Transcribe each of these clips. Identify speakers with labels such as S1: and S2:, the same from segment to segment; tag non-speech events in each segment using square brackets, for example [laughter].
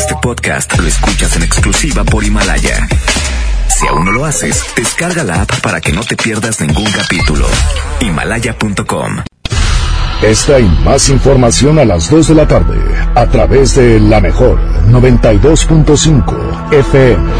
S1: Este podcast lo escuchas en exclusiva por Himalaya. Si aún no lo haces, descarga la app para que no te pierdas ningún capítulo. Himalaya.com.
S2: Esta y más información a las 2 de la tarde a través de la mejor 92.5 FM.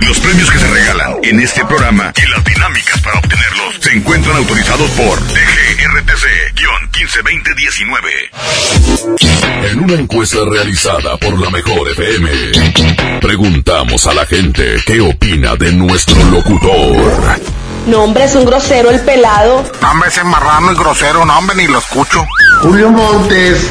S3: Los premios que se regalan en este programa y las dinámicas para obtenerlos se encuentran autorizados por DGRTC-152019.
S4: En una encuesta realizada por la Mejor FM, preguntamos a la gente qué opina de nuestro locutor.
S5: No, hombre, es un grosero el pelado.
S6: Hombre, ese marrano y grosero, no, hombre, ni lo escucho.
S7: Julio Montes.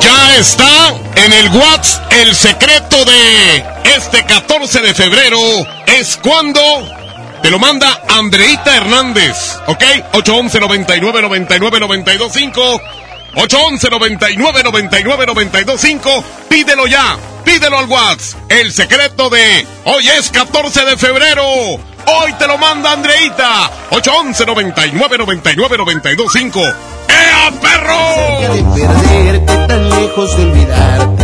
S8: Ya está en el WhatsApp el secreto de este 14 de febrero. Es cuando te lo manda Andreita Hernández. ¿Ok? 811 99 99 925 811 99 99 925 Pídelo ya. Pídelo al WhatsApp. El secreto de hoy es 14 de febrero. Hoy te lo manda Andreita. 811 99 99 925 ¡Ea, perro!
S9: de perderte tan lejos de olvidarte,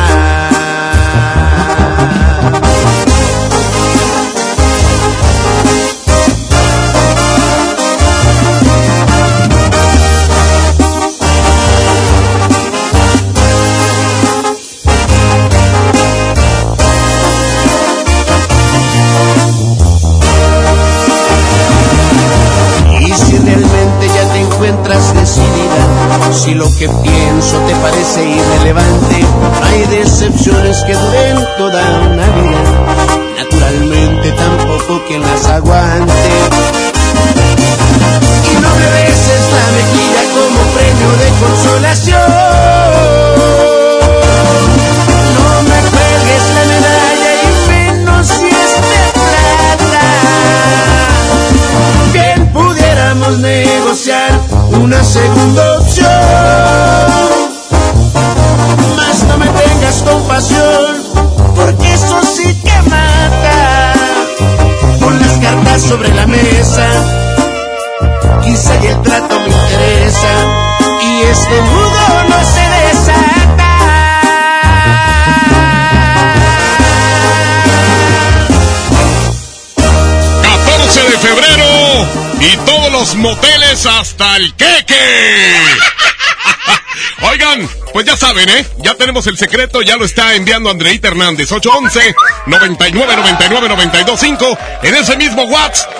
S9: Pienso te parece irrelevante, hay decepciones que duren toda una vida, naturalmente tampoco quien las aguante. Y no me beses la mejilla como premio de consolación. No me cuelgues la medalla y menos si es de plata. Bien pudiéramos negociar una segunda opción. Cartas sobre la mesa, quizá y el trato me interesa, y este nudo no se desata.
S8: 14 de febrero y todos los moteles hasta el queque. Oigan, pues ya saben, ¿eh? Ya tenemos el secreto, ya lo está enviando Andreita Hernández. 811 99 99 925 en ese mismo WhatsApp.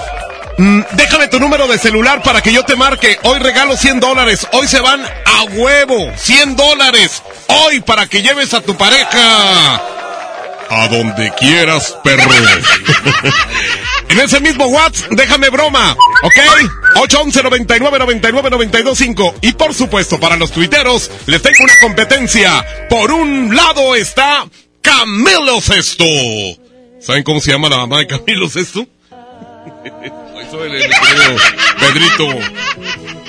S8: Mm, déjame tu número de celular para que yo te marque. Hoy regalo 100 dólares. Hoy se van a huevo. 100 dólares. Hoy para que lleves a tu pareja. A donde quieras, perro. [laughs] en ese mismo WhatsApp, déjame broma. Ok, 811 99 99 925 Y por supuesto, para los tuiteros, les tengo una competencia. Por un lado está Camilo Sesto. ¿Saben cómo se llama la mamá de Camilo Sesto? [laughs] Pedrito.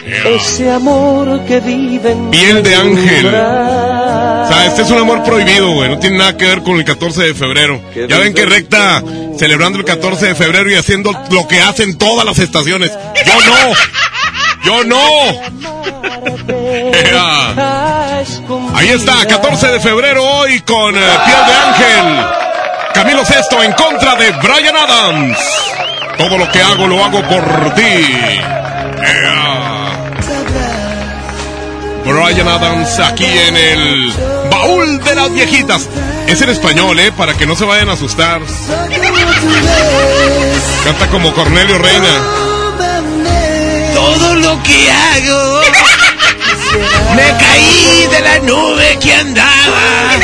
S10: Ese amor que vive en
S8: Piel de ángel. O sea, este es un amor prohibido, güey. No tiene nada que ver con el 14 de febrero. Ya ven que recta celebrando el 14 de febrero y haciendo lo que hacen todas las estaciones. Yo no. Yo no. [laughs] Ahí está, 14 de febrero hoy con eh, Piel de Ángel. Camilo Sesto en contra de Brian Adams. Todo lo que hago lo hago por ti. Brian Adams aquí en el baúl de las viejitas. Es en español, ¿eh? Para que no se vayan a asustar. Canta como Cornelio Reina.
S10: Todo lo que hago. Me caí de la nube que andaba.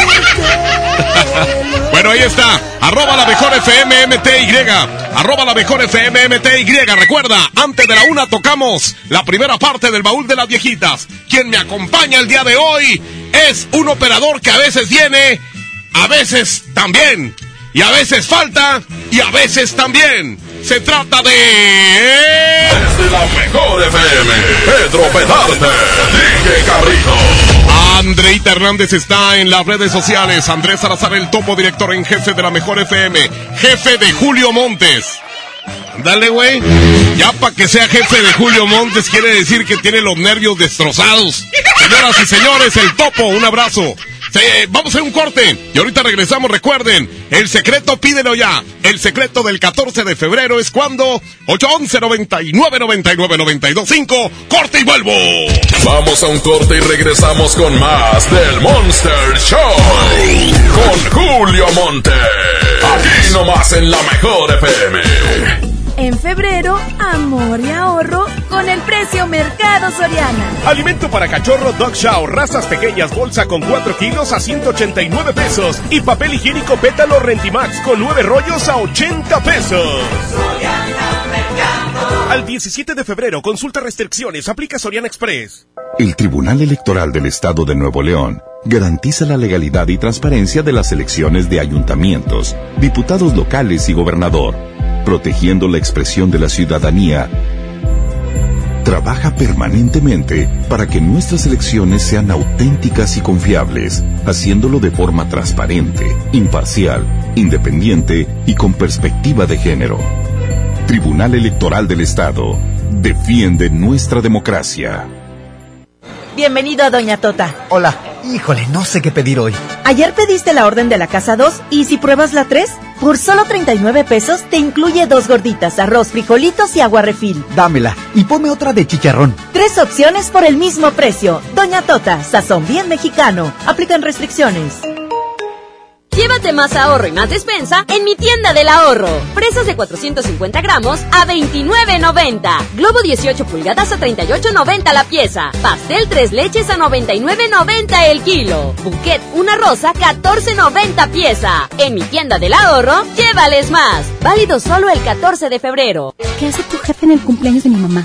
S8: Bueno, ahí está. Arroba la mejor FMMTY. Arroba la mejor FMMTY. Recuerda, antes de la una tocamos la primera parte del baúl de las viejitas. Quien me acompaña el día de hoy es un operador que a veces viene, a veces también. Y a veces falta, y a veces también. Se trata de...
S4: Desde la mejor FM, Pedro Pedarte.
S8: Andreita Hernández está en las redes sociales. Andrés Salazar, el topo director en jefe de la mejor FM. Jefe de Julio Montes. Dale, güey. Ya para que sea jefe de Julio Montes quiere decir que tiene los nervios destrozados. Señoras y señores, el topo, un abrazo. Vamos a un corte y ahorita regresamos. Recuerden, el secreto pídelo ya. El secreto del 14 de febrero es cuando 811 99 99 925 corte y vuelvo.
S4: Vamos a un corte y regresamos con más del Monster Show con Julio Monte. Aquí nomás en la mejor FM.
S11: En febrero, amor y ahorro con el precio Mercado Soriana.
S12: Alimento para cachorro Dog Chow, razas pequeñas, bolsa con 4 kilos a 189 pesos. Y papel higiénico pétalo Rentimax con 9 rollos a 80 pesos. Al 17 de febrero, consulta restricciones, aplica Soriana Express.
S13: El Tribunal Electoral del Estado de Nuevo León garantiza la legalidad y transparencia de las elecciones de ayuntamientos, diputados locales y gobernador protegiendo la expresión de la ciudadanía, trabaja permanentemente para que nuestras elecciones sean auténticas y confiables, haciéndolo de forma transparente, imparcial, independiente y con perspectiva de género. Tribunal Electoral del Estado defiende nuestra democracia.
S14: Bienvenido a Doña Tota.
S15: Hola. Híjole, no sé qué pedir hoy.
S14: Ayer pediste la orden de la casa 2 y si pruebas la 3, por solo 39 pesos te incluye dos gorditas, arroz, frijolitos y agua refil.
S15: Dámela y ponme otra de chicharrón.
S14: Tres opciones por el mismo precio. Doña Tota, sazón bien mexicano. Aplican restricciones.
S16: Llévate más ahorro y más despensa en mi tienda del ahorro. Presas de 450 gramos a 29.90. Globo 18 pulgadas a 38.90 la pieza. Pastel 3 leches a 99.90 el kilo. Bouquet una rosa 14.90 pieza. En mi tienda del ahorro, llévales más. Válido solo el 14 de febrero.
S17: ¿Qué hace tu jefe en el cumpleaños de mi mamá?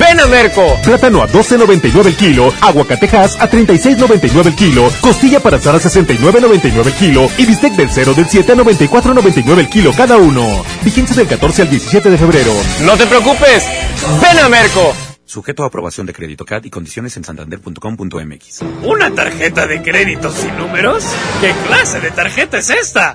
S18: Ven a Merco.
S19: Plátano a 12.99 el kilo, aguacatejas a 36.99 el kilo, costilla para asar a 69.99 el kilo y bistec del 0 del 7 a 94.99 el kilo cada uno. Vigencia del 14 al 17 de febrero.
S18: No te preocupes. Ven a Merco.
S20: Sujeto a aprobación de crédito CAD y condiciones en santander.com.mx.
S21: ¿Una tarjeta de crédito sin números? ¿Qué clase de tarjeta es esta?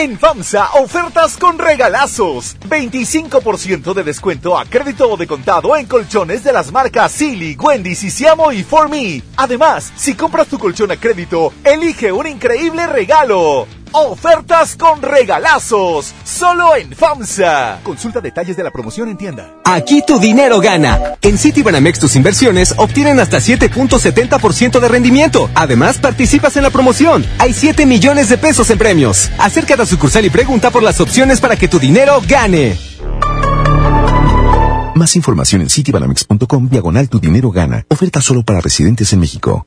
S22: En FAMSA, ofertas con regalazos. 25% de descuento a crédito o de contado en colchones de las marcas Silly, Wendy, Sisiamo y For Me. Además, si compras tu colchón a crédito, elige un increíble regalo. Ofertas con regalazos, solo en FAMSA. Consulta detalles de la promoción en tienda.
S23: Aquí tu dinero gana. En Citibanamex tus inversiones obtienen hasta 7.70% de rendimiento. Además, participas en la promoción. Hay 7 millones de pesos en premios. Acércate a sucursal y pregunta por las opciones para que tu dinero gane.
S13: Más información en citibanamex.com diagonal tu dinero gana. Oferta solo para residentes en México.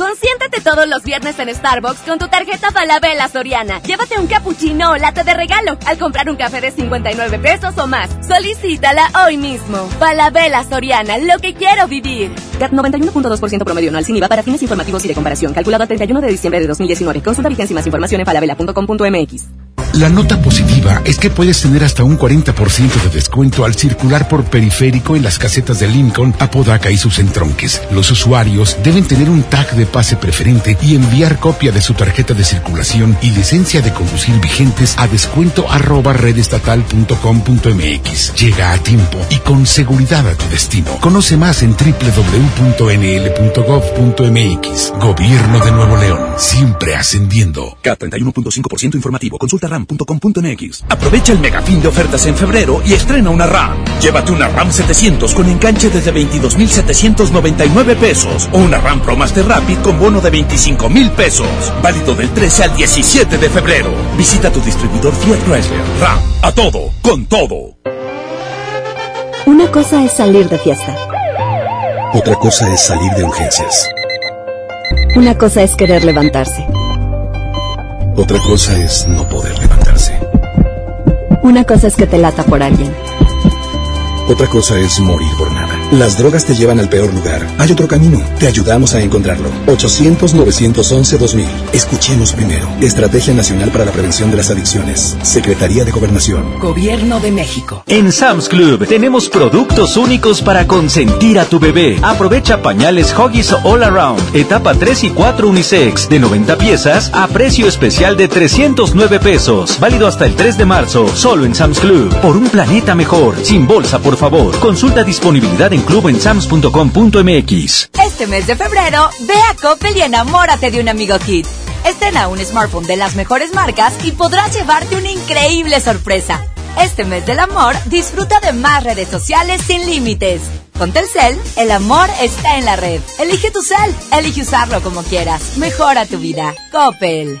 S5: Consiéntate todos los viernes en Starbucks con tu tarjeta Falabella Soriana. Llévate un cappuccino o latte de regalo al comprar un café de 59 pesos o más. Solicítala hoy mismo. Falabella Soriana, lo que quiero vivir.
S24: CAT 91.2% promedio anual sin IVA para fines informativos y de comparación. Calculado a 31 de diciembre de 2019. Consulta vigencia y más información en falabella.com.mx.
S25: La nota positiva es que puedes tener hasta un 40% de descuento al circular por periférico en las casetas de Lincoln, Apodaca y sus entronques. Los usuarios deben tener un tag de pase preferente y enviar copia de su tarjeta de circulación y licencia de conducir vigentes a descuento arroba redestatal.com.mx. Llega a tiempo y con seguridad a tu destino. Conoce más en www.nl.gov.mx. Gobierno de Nuevo León, siempre ascendiendo.
S26: K31.5% informativo. Consulta ram.com.mx.
S27: Aprovecha el megafín de ofertas en febrero y estrena una RAM. Llévate una RAM 700 con enganche desde 22,799 pesos o una RAM Pro Master Rapid con bono de 25 mil pesos. Válido del 13 al 17 de febrero. Visita tu distribuidor Fiat Chrysler. RAM. A todo, con todo.
S14: Una cosa es salir de fiesta.
S15: Otra cosa es salir de urgencias.
S14: Una cosa es querer levantarse.
S15: Otra cosa es no poder levantarse.
S14: Una cosa es que te lata por alguien.
S15: Otra cosa es morir por nada. Las drogas te llevan al peor lugar. Hay otro camino. Te ayudamos a encontrarlo. 800-911-2000. Escuchemos primero. Estrategia Nacional para la Prevención de las Adicciones. Secretaría de Gobernación.
S28: Gobierno de México.
S29: En Sam's Club tenemos productos únicos para consentir a tu bebé. Aprovecha pañales Hoggies All Around. Etapa 3 y 4 unisex de 90 piezas a precio especial de 309 pesos. Válido hasta el 3 de marzo. Solo en Sam's Club. Por un planeta mejor. Sin bolsa, por favor. Consulta disponibilidad en
S30: Este mes de febrero, ve a Coppel y enamórate de un amigo Kit. Estrena un smartphone de las mejores marcas y podrás llevarte una increíble sorpresa. Este mes del amor, disfruta de más redes sociales sin límites. Con Telcel, el amor está en la red. Elige tu cel, elige usarlo como quieras. Mejora tu vida. Coppel.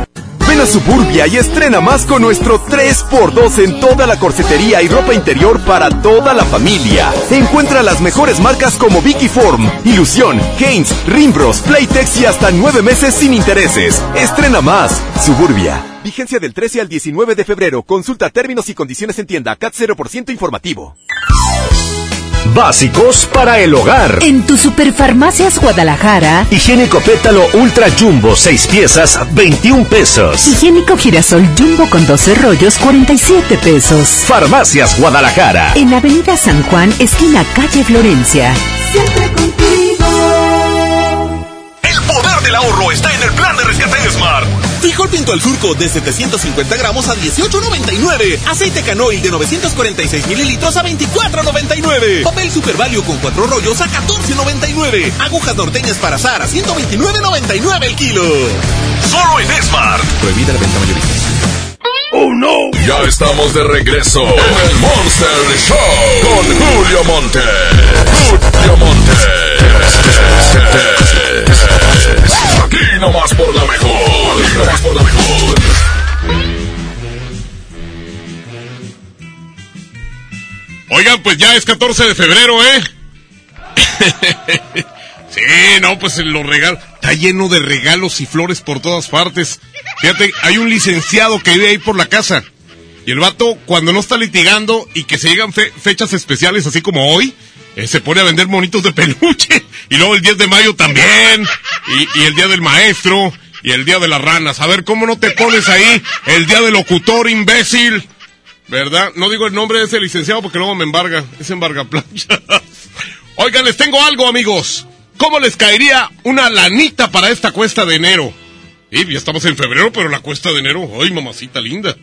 S31: Ven a Suburbia y estrena más con nuestro 3x2 en toda la corsetería y ropa interior para toda la familia. Encuentra las mejores marcas como Vicky Form, Ilusión, Haynes, Rimbros, Playtex y hasta nueve meses sin intereses. Estrena más. Suburbia.
S22: Vigencia del 13 al 19 de febrero. Consulta términos y condiciones en tienda. CAT 0% informativo.
S32: Básicos para el hogar.
S33: En tu Superfarmacias Guadalajara.
S32: Higiénico pétalo Ultra Jumbo, 6 piezas, 21 pesos.
S33: Higiénico girasol Jumbo con 12 rollos, 47 pesos.
S32: Farmacias Guadalajara.
S33: En Avenida San Juan, esquina calle Florencia.
S11: Siempre contigo.
S34: El poder del ahorro está en el plan de rescate de Smart. Frijol pinto al surco de 750 gramos a 18.99. Aceite canoil de 946 mililitros a 24.99. Papel Super Value con cuatro rollos a 14.99. Agujas norteñas para azar a 129.99 el kilo.
S4: Solo en Smart.
S2: Prohibida la venta mayorista.
S4: ¡Oh, no! Ya estamos de regreso en el Monster Show con Julio Monte. Julio Monte. Aquí nomás por la mejor. Nomás por la mejor.
S8: Oigan, pues ya es 14 de febrero, ¿eh? [laughs] sí, no, pues los regalos. Está lleno de regalos y flores por todas partes. Fíjate, hay un licenciado que vive ahí por la casa. Y el vato, cuando no está litigando y que se llegan fe- fechas especiales así como hoy, eh, se pone a vender monitos de peluche. [laughs] Y luego el 10 de mayo también. Y, el día del maestro. Y el día de las ranas. A ver, ¿cómo no te pones ahí el día del locutor, imbécil? ¿Verdad? No digo el nombre de ese licenciado porque luego me embarga. Es embarga plancha. [laughs] Oigan, les tengo algo, amigos. ¿Cómo les caería una lanita para esta cuesta de enero? Y ya estamos en febrero, pero la cuesta de enero, ¡ay, mamacita linda!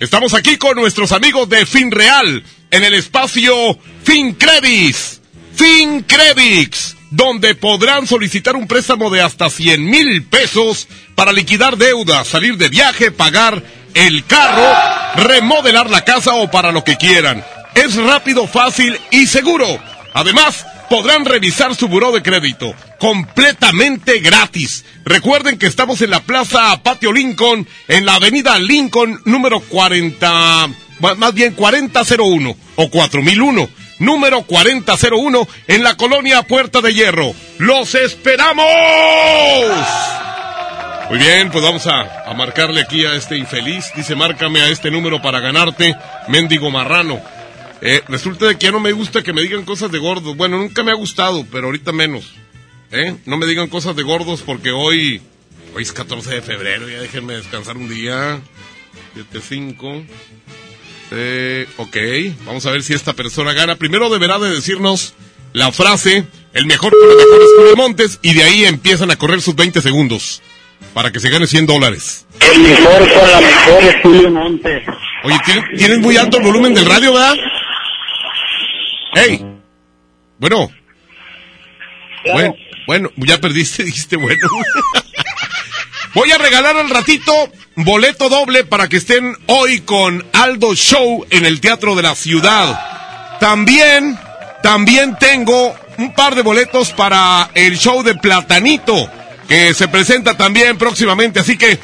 S8: Estamos aquí con nuestros amigos de FinReal, en el espacio FinCredits. FinCredits, donde podrán solicitar un préstamo de hasta 100 mil pesos para liquidar deudas, salir de viaje, pagar el carro, remodelar la casa o para lo que quieran. Es rápido, fácil y seguro. Además, podrán revisar su buró de crédito completamente gratis. Recuerden que estamos en la Plaza Patio Lincoln, en la Avenida Lincoln número 40, ma- más bien 4001 o 4001, número 4001 en la colonia Puerta de Hierro. ¡Los esperamos! Muy bien, pues vamos a, a marcarle aquí a este infeliz. Dice, márcame a este número para ganarte, mendigo marrano. Eh, resulta de que ya no me gusta que me digan cosas de gordos. Bueno, nunca me ha gustado, pero ahorita menos. ¿Eh? No me digan cosas de gordos porque hoy, hoy es 14 de febrero, ya déjenme descansar un día. 7-5. Eh, ok, vamos a ver si esta persona gana. Primero deberá de decirnos la frase, el mejor con la mejor es Julio Montes, y de ahí empiezan a correr sus 20 segundos para que se gane 100 dólares.
S35: El mejor con la mejor es Julio Montes.
S8: Oye, ¿tienes, tienes muy alto el volumen del radio, ¿verdad? ¡Ey! Bueno. Bueno, bueno, ya perdiste, dijiste bueno. [laughs] Voy a regalar al ratito boleto doble para que estén hoy con Aldo Show en el Teatro de la Ciudad. También, también tengo un par de boletos para el show de Platanito, que se presenta también próximamente. Así que,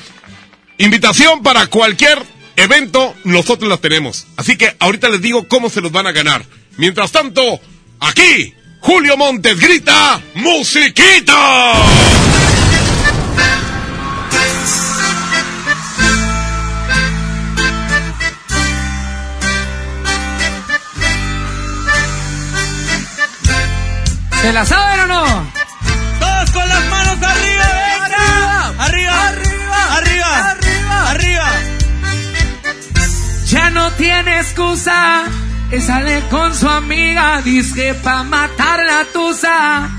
S8: invitación para cualquier evento, nosotros las tenemos. Así que ahorita les digo cómo se los van a ganar. Mientras tanto, aquí, Julio Montes grita, ¡Musiquita!
S36: ¿Se la saben o no?
S37: Todos con las manos arriba, venga. Arriba, arriba, arriba, arriba, arriba.
S36: Ya no tiene excusa. Y sale con su amiga. Dice pa' matar la tusa.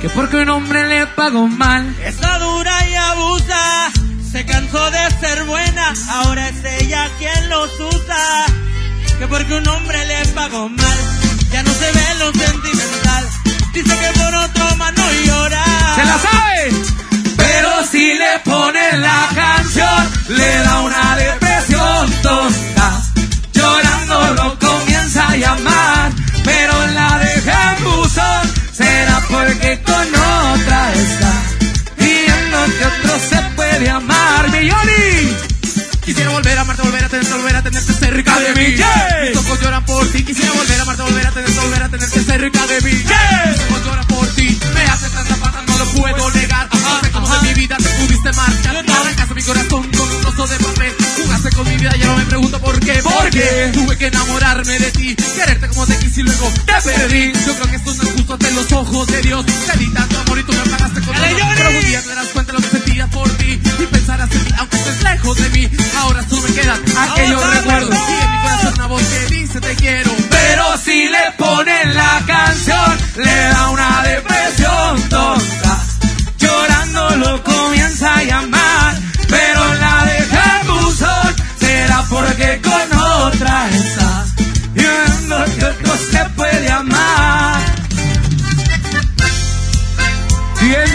S36: Que porque un hombre le pagó mal.
S37: Está dura y abusa. Se cansó de ser buena. Ahora es ella quien los usa. Que porque un hombre le pagó mal. Ya no se ve lo sentimental. Dice que por otro mano llora.
S36: ¿Se la sabe? Pero si le ponen la canción, le da una depresión tonta. Llorando lo comienza a llamar, pero la deja en buzón. Será porque con
S37: volver a amarte, volver a tenerte, volver a tenerte cerca de mí. Mis ojos lloran por ti. Quisiera volver a amarte, volver a tenerte, volver a tenerte cerca de mí. Mis ojos lloran por ti. Me hace tanta falta, no lo puedo negar. No sé cómo de mi vida te pudiste marchar. Arrancaste mi corazón con un trozo de papel. Jugaste con mi vida, ya no me pregunto por qué. Porque tuve que enamorarme de ti. Quererte como te quise y luego te perdí. Yo creo que esto no es justo ante los ojos de Dios. Te di tanto amor y tú me pagaste con todo. Pero un día te darás cuenta de lo que por ti y pensarás en mí, aunque estés lejos de mí. Ahora solo me quedan aquellos recuerdos. Sí, en mi corazón una voz que dice te quiero.
S36: Pero si le ponen la canción, le da una depresión tonta. Llorando lo comienza a llamar, pero la deja en buzón. Será porque con.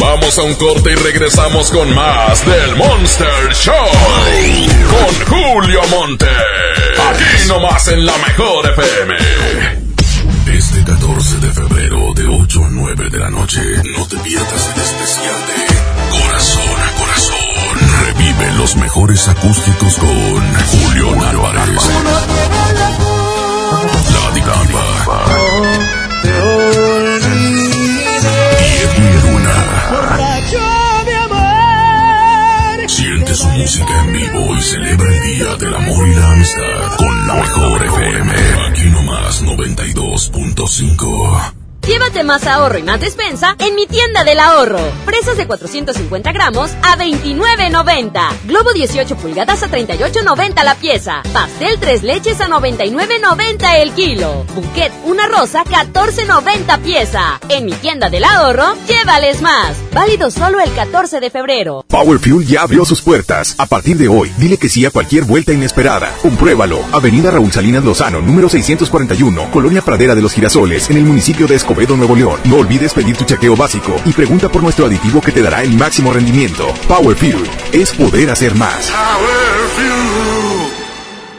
S38: Vamos a un corte y regresamos con más del Monster Show. Con Julio Monte. Aquí nomás en la mejor FM.
S4: Este 14 de febrero de 8 a 9 de la noche, no te pierdas el especial de Corazón a Corazón. Revive los mejores acústicos con Julio Álvarez. La Diva. Música en vivo y celebra el Día del Amor y la Amistad con la mejor FM. Aquí nomás 92.5.
S16: Llévate más ahorro y más despensa en mi tienda del ahorro. Fresas de 450 gramos a 29.90. Globo 18 pulgadas a 38.90 la pieza. Pastel 3 leches a 99.90 el kilo. Bouquet una rosa 14.90 pieza. En mi tienda del ahorro, llévales más. Válido solo el 14 de febrero.
S2: Power Fuel ya abrió sus puertas. A partir de hoy, dile que sí a cualquier vuelta inesperada. Compruébalo. Avenida Raúl Salinas Lozano, número 641, Colonia Pradera de los Girasoles, en el municipio de Escobedo, Nuevo León. No olvides pedir tu chequeo básico y pregunta por nuestro aditivo que te dará el máximo rendimiento. Power Fuel es poder hacer más.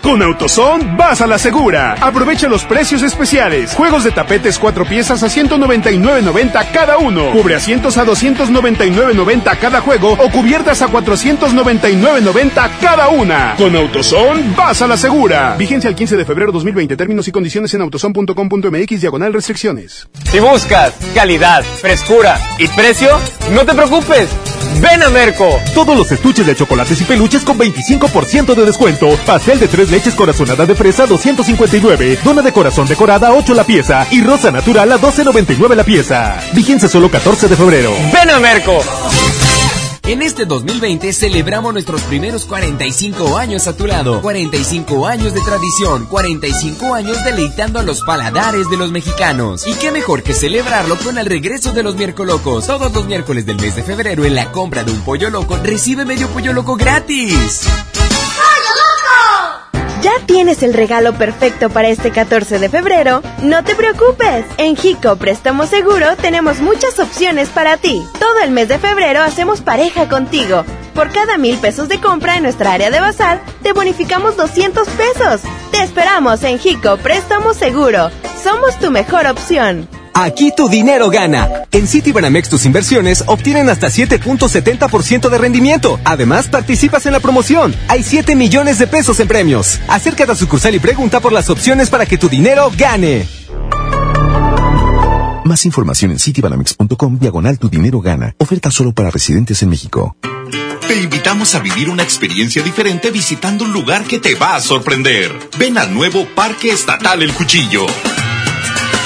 S39: Con AutoZone vas a la segura. Aprovecha los precios especiales. Juegos de tapetes cuatro piezas a 199.90 cada uno. Cubre asientos a 299.90 cada juego o cubiertas a 499.90 cada una. Con AutoZone vas a la segura. Vigencia el 15 de febrero 2020. Términos y condiciones en autozone.com.mx diagonal restricciones.
S18: Si buscas calidad, frescura y precio, no te preocupes. Ven a Merco.
S2: Todos los estuches de chocolates y peluches con 25% de descuento. Pastel de tres leches corazonada de fresa 259. Dona de corazón decorada 8 la pieza. Y rosa natural a 12.99 la pieza. Vigencia solo 14 de febrero.
S18: Ven a Merco.
S40: En este 2020 celebramos nuestros primeros 45 años a tu lado. 45 años de tradición, 45 años deleitando a los paladares de los mexicanos. Y qué mejor que celebrarlo con el regreso de los miércolocos. Todos los miércoles del mes de febrero en la compra de un pollo loco recibe medio pollo loco gratis.
S11: ¿Ya tienes el regalo perfecto para este 14 de febrero? No te preocupes. En Jico Préstamo Seguro tenemos muchas opciones para ti. Todo el mes de febrero hacemos pareja contigo. Por cada mil pesos de compra en nuestra área de bazar, te bonificamos 200 pesos. Te esperamos en Jico Préstamo Seguro. Somos tu mejor opción.
S13: Aquí tu dinero gana. En Citibanamex tus inversiones obtienen hasta 7.70% de rendimiento. Además, participas en la promoción. Hay 7 millones de pesos en premios. Acércate a sucursal y pregunta por las opciones para que tu dinero gane.
S2: Más información en citibanamex.com diagonal tu dinero gana. Oferta solo para residentes en México.
S25: Te invitamos a vivir una experiencia diferente visitando un lugar que te va a sorprender. Ven al nuevo Parque Estatal El Cuchillo.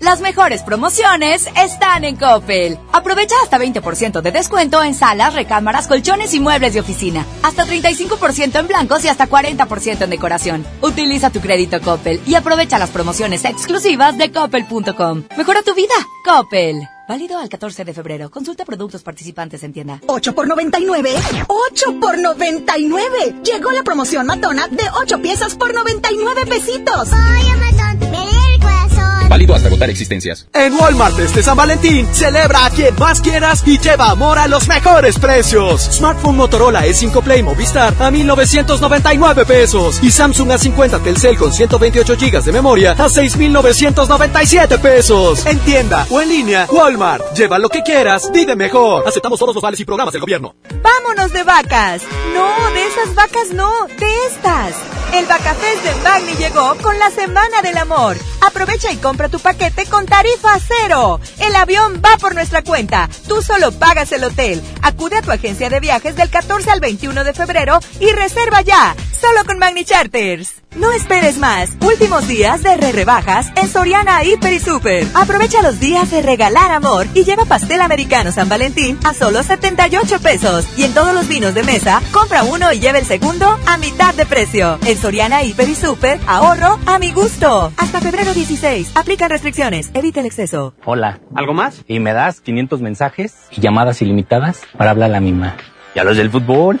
S30: Las mejores promociones están en Coppel. Aprovecha hasta 20% de descuento en salas, recámaras, colchones y muebles de oficina. Hasta 35% en blancos y hasta 40% en decoración. Utiliza tu crédito Coppel y aprovecha las promociones exclusivas de coppel.com. Mejora tu vida. Coppel. Válido al 14 de febrero. Consulta productos participantes en tienda.
S41: 8 por 99. 8 por 99. Llegó la promoción matona de 8 piezas por 99 pesitos.
S42: El corazón.
S43: Válido hasta agotar existencias.
S22: En Walmart este San Valentín, celebra a quien más quieras y lleva amor a los mejores precios. Smartphone Motorola E5 Play Movistar a 1999 pesos y Samsung A50 Telcel con 128 GB de memoria a 6997 pesos. En tienda o en línea, Walmart. Lleva lo que quieras, vive mejor. Aceptamos todos los vales y programas del gobierno.
S11: ¡Vámonos de vacas! No, de esas vacas no, de estas.
S30: El Bacafest de Magni llegó con la Semana del Amor. Aprovecha y compra tu paquete con tarifa cero. El avión va por nuestra cuenta. Tú solo pagas el hotel. Acude a tu agencia de viajes del 14 al 21 de febrero y reserva ya. Solo con Magni Charters. No esperes más. Últimos días de re rebajas en Soriana Hiper y Super. Aprovecha los días de regalar amor y lleva pastel americano San Valentín a solo 78 pesos. Y en todos los vinos de mesa, compra uno y lleva el segundo a mitad de precio. En Soriana Hiper y Super, ahorro a mi gusto. Hasta febrero 16. Aplican restricciones. Evita el exceso.
S44: Hola. ¿Algo más? Y me das 500 mensajes y llamadas ilimitadas para hablar a la misma. ¿Y a los del fútbol?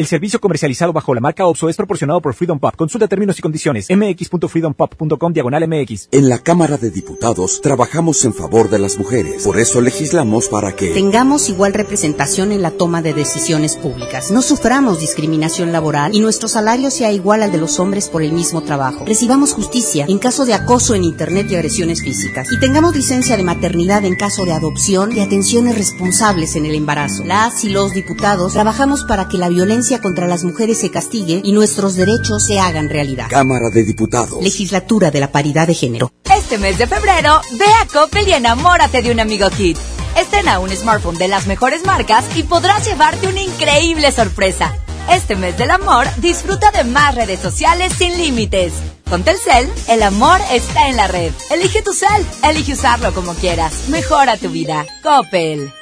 S45: El servicio comercializado bajo la marca OPSO es proporcionado por Freedom Pop. Consulta términos y condiciones. mx.freedompop.com diagonal mx.
S46: En la Cámara de Diputados trabajamos en favor de las mujeres. Por eso legislamos para que
S14: tengamos igual representación en la toma de decisiones públicas. No suframos discriminación laboral y nuestro salario sea igual al de los hombres por el mismo trabajo. Recibamos justicia en caso de acoso en Internet y agresiones físicas. Y tengamos licencia de maternidad en caso de adopción y atenciones responsables en el embarazo. Las y los diputados trabajamos para que la violencia contra las mujeres se castigue y nuestros derechos se hagan realidad.
S46: Cámara de Diputados.
S14: Legislatura de la Paridad de Género.
S47: Este mes de febrero, ve a Coppel y enamórate de un amigo Kit. Estrena un smartphone de las mejores marcas y podrás llevarte una increíble sorpresa. Este mes del amor, disfruta de más redes sociales sin límites. Con Telcel, el amor está en la red. Elige tu cel, elige usarlo como quieras. Mejora tu vida. Coppel.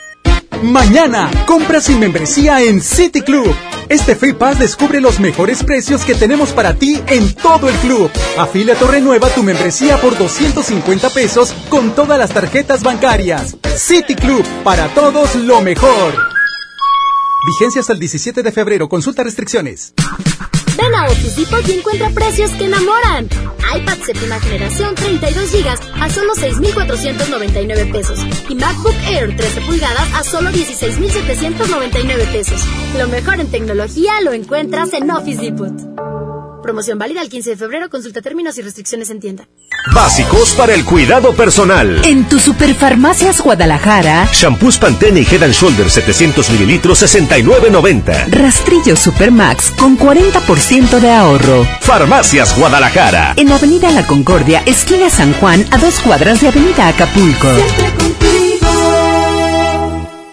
S19: Mañana, compra sin membresía en City Club. Este Free Pass descubre los mejores precios que tenemos para ti en todo el club. Afíliate o renueva tu membresía por 250 pesos con todas las tarjetas bancarias. City Club, para todos lo mejor. Vigencia hasta el 17 de febrero. Consulta restricciones.
S48: Ven a Office Depot y encuentra precios que enamoran. iPad séptima generación 32 GB a solo 6.499 pesos. Y MacBook Air 13 pulgadas a solo 16.799 pesos. Lo mejor en tecnología lo encuentras en Office Depot. Promoción válida el 15 de febrero. Consulta términos y restricciones en tienda.
S49: Básicos para el cuidado personal.
S33: En tu Superfarmacias Guadalajara.
S49: Shampoos Pantene y Head and Shoulders 700 mililitros 69.90.
S33: Rastrillo Supermax con 40% de ahorro.
S49: Farmacias Guadalajara.
S33: En Avenida La Concordia, esquina San Juan, a dos cuadras de Avenida Acapulco.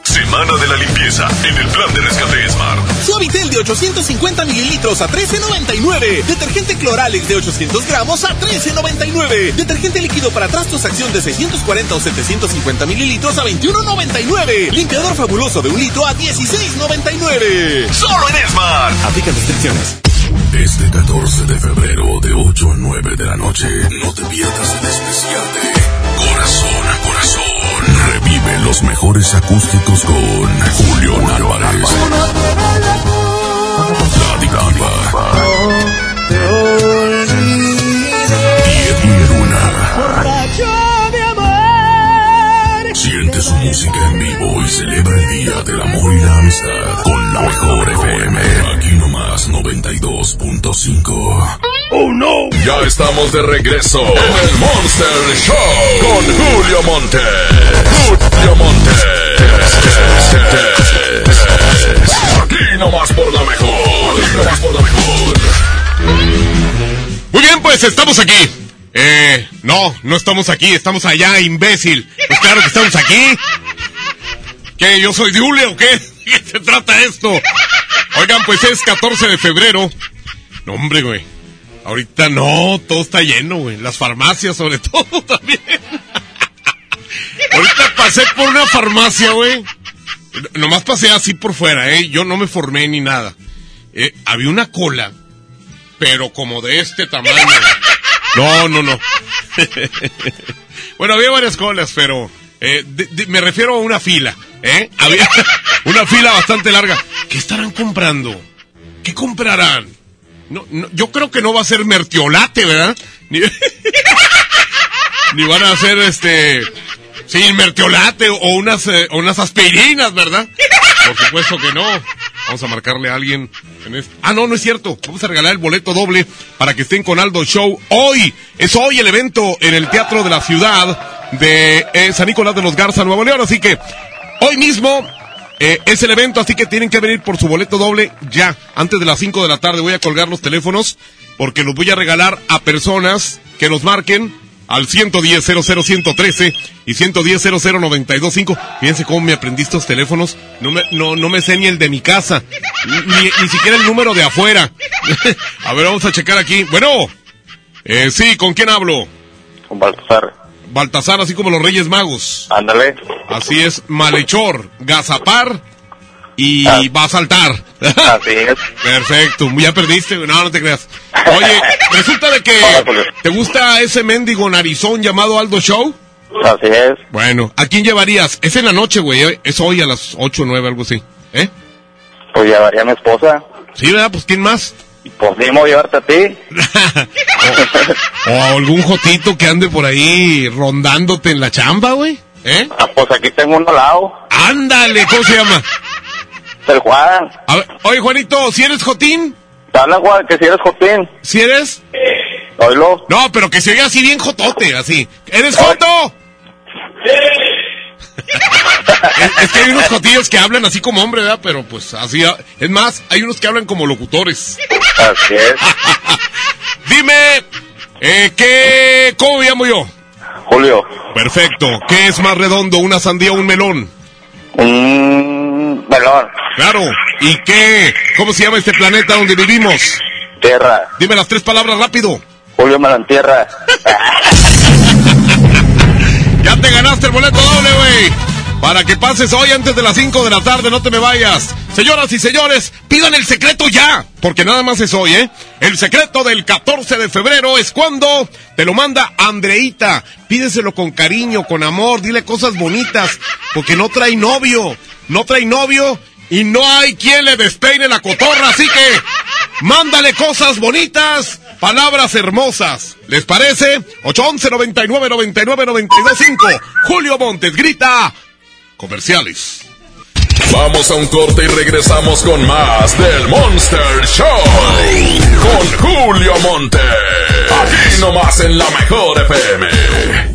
S36: Semana de la limpieza en el plan de rescate.
S34: Suavitel de 850 mililitros a 13.99. Detergente Cloralex de 800 gramos a 13.99. Detergente líquido para trastos acción de 640 o 750 mililitros a 21.99. Limpiador fabuloso de un litro a 16.99.
S36: Solo en Smart.
S34: Aplica restricciones.
S4: Este 14 de febrero de 8 a 9 de la noche, no te pierdas el especial de Corazón a Corazón. Los mejores acústicos con Julio Álvarez. La. Su música en vivo y celebra el Día del Amor y la Amistad con la mejor FM. Aquí nomás 92.5.
S36: ¡Oh no! Ya estamos de regreso en el Monster Show con Julio Monte. Julio Monte. Aquí nomás por la mejor. Aquí nomás por la mejor.
S8: Muy bien, pues estamos aquí. Eh, no, no estamos aquí, estamos allá, imbécil. Claro que estamos aquí. ¿Qué? ¿Yo soy Julio o qué? ¿De [laughs] qué se trata esto? Oigan, pues es 14 de febrero. No, hombre, güey. Ahorita no, todo está lleno, güey. Las farmacias, sobre [laughs] todo, también. Ahorita pasé por una farmacia, güey. Nomás pasé así por fuera, ¿eh? Yo no me formé ni nada. Eh, había una cola, pero como de este tamaño. No, no, no. [laughs] bueno, había varias colas, pero eh, de- me refiero a una fila, ¿eh? Había [laughs] una fila bastante larga. ¿Qué estarán comprando? ¿Qué comprarán? No, no, yo creo que no va a ser mertiolate, ¿verdad? Ni, [laughs] ni van a hacer este... Sí, mertiolate o unas, eh, o unas aspirinas, ¿verdad? Por supuesto que no. Vamos a marcarle a alguien en este... Ah, no, no es cierto. Vamos a regalar el boleto doble para que estén con Aldo Show hoy. Es hoy el evento en el Teatro de la Ciudad de eh, San Nicolás de los Garza, Nuevo León. Así que hoy mismo eh, es el evento, así que tienen que venir por su boleto doble ya, antes de las 5 de la tarde. Voy a colgar los teléfonos porque los voy a regalar a personas que nos marquen al 110 00113 y 110 00925. Fíjense cómo me aprendí estos teléfonos. No me, no, no me sé ni el de mi casa, ni, ni siquiera el número de afuera. [laughs] a ver, vamos a checar aquí. Bueno, eh, sí, ¿con quién hablo?
S50: Con Baltasar.
S8: Baltasar, así como los Reyes Magos.
S50: Ándale.
S8: Así es, malhechor, gazapar y
S50: Ah.
S8: va a saltar.
S50: Así es. [laughs]
S8: Perfecto, ya perdiste, no, no te creas. Oye, resulta de que [laughs] te gusta ese mendigo narizón llamado Aldo Show.
S50: Así es.
S8: Bueno, ¿a quién llevarías? Es en la noche, güey, eh, es hoy a las 8 o 9, algo así. ¿Eh?
S50: Pues llevaría a mi esposa.
S8: Sí, ¿verdad? Pues ¿quién más?
S50: Pues llevarte a ti. [laughs]
S8: O algún jotito que ande por ahí rondándote en la chamba, güey. ¿Eh?
S50: Ah, pues aquí tengo uno al lado.
S8: Ándale, ¿cómo se llama?
S50: El Juan.
S8: A ver, oye, Juanito, ¿si eres Jotín?
S50: Te hablan, Juan, que si eres Jotín.
S8: ¿Si eres?
S50: Oílo.
S8: No, pero que se oiga así bien jotote, así. ¿Eres Joto? es, es que hay unos jotillos que hablan así como hombre, ¿verdad? Pero pues así. ah, Es más, hay unos que hablan como locutores.
S50: Así es. [laughs]
S8: Dime, eh, ¿qué, ¿cómo me llamo yo?
S50: Julio.
S8: Perfecto. ¿Qué es más redondo, una sandía o un melón?
S50: Un melón.
S8: Claro. ¿Y qué? ¿Cómo se llama este planeta donde vivimos?
S50: Tierra.
S8: Dime las tres palabras rápido.
S50: Julio me la entierra. [laughs]
S8: Ya te ganaste el boleto doble, güey. Para que pases hoy antes de las 5 de la tarde, no te me vayas. Señoras y señores, pidan el secreto ya, porque nada más es hoy, ¿eh? El secreto del 14 de febrero es cuando te lo manda Andreita. Pídeselo con cariño, con amor, dile cosas bonitas, porque no trae novio, no trae novio y no hay quien le despeine la cotorra, así que mándale cosas bonitas, palabras hermosas. ¿Les parece? 811 99 99 925. Julio Montes grita comerciales.
S4: Vamos a un corte y regresamos con más del Monster Show. Con Julio Monte. Aquí nomás en la mejor FM.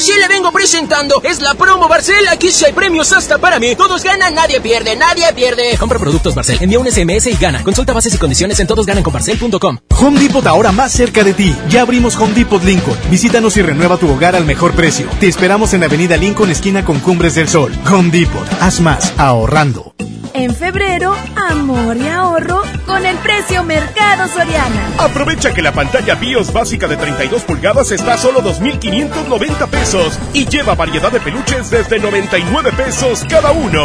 S51: Si le vengo presentando, es la promo Barcel, aquí sí hay premios hasta para mí. Todos ganan, nadie pierde, nadie pierde.
S52: Compra productos Barcel, envía un SMS y gana. Consulta bases y condiciones en todosgananconbarcel.com.
S53: Home Depot ahora más cerca de ti. Ya abrimos Home Depot Lincoln. Visítanos y renueva tu hogar al mejor precio. Te esperamos en Avenida Lincoln, esquina con Cumbres del Sol. Home Depot. Haz más ahorrando.
S54: En febrero, amor y ahorro con el precio Mercado Soriana.
S55: Aprovecha que la pantalla BIOS básica de 32 pulgadas está a solo 2.590 pesos y lleva variedad de peluches desde 99 pesos cada uno.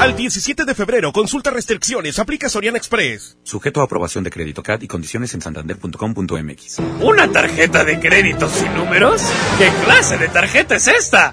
S55: Al 17 de febrero, consulta restricciones, aplica Soriana Express.
S20: Sujeto a aprobación de crédito CAT y condiciones en santander.com.mx.
S36: ¿Una tarjeta de crédito sin números? ¿Qué clase de tarjeta es esta?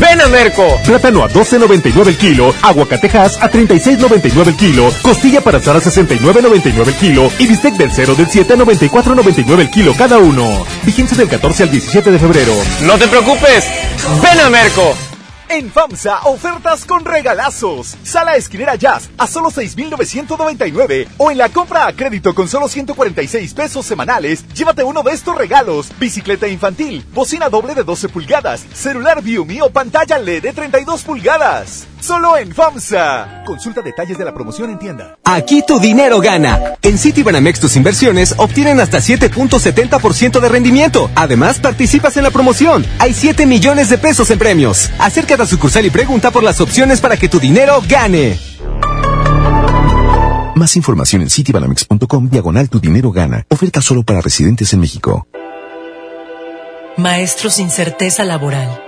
S18: Ven a Merco.
S19: Plátano a 12.99 el kilo, aguacatejas a 36.99 el kilo, costilla para asar a 69.99 el kilo y bistec del 0 del 7 a 94.99 el kilo cada uno. Vigencia del 14 al 17 de febrero.
S18: No te preocupes. Ven a Merco.
S22: En FAMSA, ofertas con regalazos. Sala esquinera Jazz a solo 6,999. O en la compra a crédito con solo 146 pesos semanales, llévate uno de estos regalos. Bicicleta infantil, bocina doble de 12 pulgadas, celular Viumi o pantalla LED de 32 pulgadas. Solo en FAMSA. Consulta detalles de la promoción en tienda.
S56: Aquí tu dinero gana. En Citibanamex tus inversiones obtienen hasta 7.70% de rendimiento. Además, participas en la promoción. Hay 7 millones de pesos en premios. Acércate a sucursal y pregunta por las opciones para que tu dinero gane.
S13: Más información en citibanamex.com diagonal tu dinero gana. Oferta solo para residentes en México.
S57: Maestros sin certeza laboral.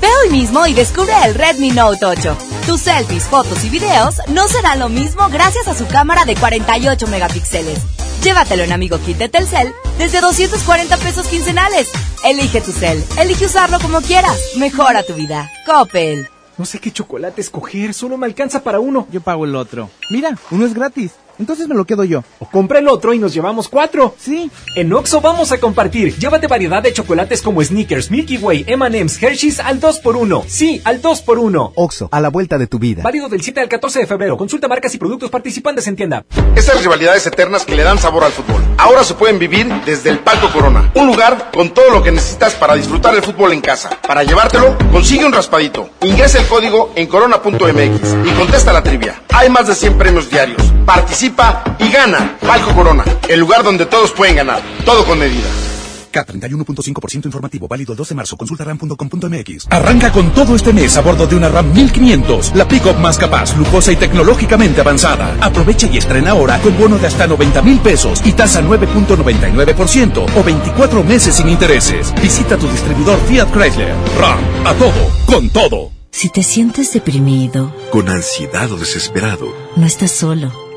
S30: Ve hoy mismo y descubre el Redmi Note 8. Tus selfies, fotos y videos no serán lo mismo gracias a su cámara de 48 megapíxeles. Llévatelo en Amigo Kit de Telcel desde 240 pesos quincenales. Elige tu cel, elige usarlo como quieras. Mejora tu vida. Coppel.
S19: No sé qué chocolate escoger, solo me alcanza para uno.
S58: Yo pago el otro. Mira, uno es gratis. Entonces me lo quedo yo.
S19: O compra el otro y nos llevamos cuatro.
S58: Sí.
S19: En Oxo vamos a compartir. Llévate variedad de chocolates como Snickers, Milky Way, M&M's, Hershey's al 2x1. Sí, al 2x1.
S58: Oxo, a la vuelta de tu vida.
S19: Válido del 7 al 14 de febrero. Consulta marcas y productos participantes en tienda.
S59: Esas rivalidades eternas que le dan sabor al fútbol. Ahora se pueden vivir desde el Palco Corona. Un lugar con todo lo que necesitas para disfrutar el fútbol en casa. Para llevártelo, consigue un raspadito. Ingresa el código en corona.mx y contesta la trivia. Hay más de 100 premios diarios. Participa y gana. Palco Corona, el lugar donde todos pueden ganar. Todo con medida.
S60: K31.5% informativo, válido el 12 de marzo. Consulta ram.com.mx.
S61: Arranca con todo este mes a bordo de una RAM 1500, la pick-up más capaz, lujosa y tecnológicamente avanzada. Aprovecha y estrena ahora con bono de hasta 90 mil pesos y tasa 9.99% o 24 meses sin intereses. Visita tu distribuidor Fiat Chrysler. RAM, a todo, con todo.
S62: Si te sientes deprimido,
S13: con ansiedad o desesperado,
S62: no estás solo.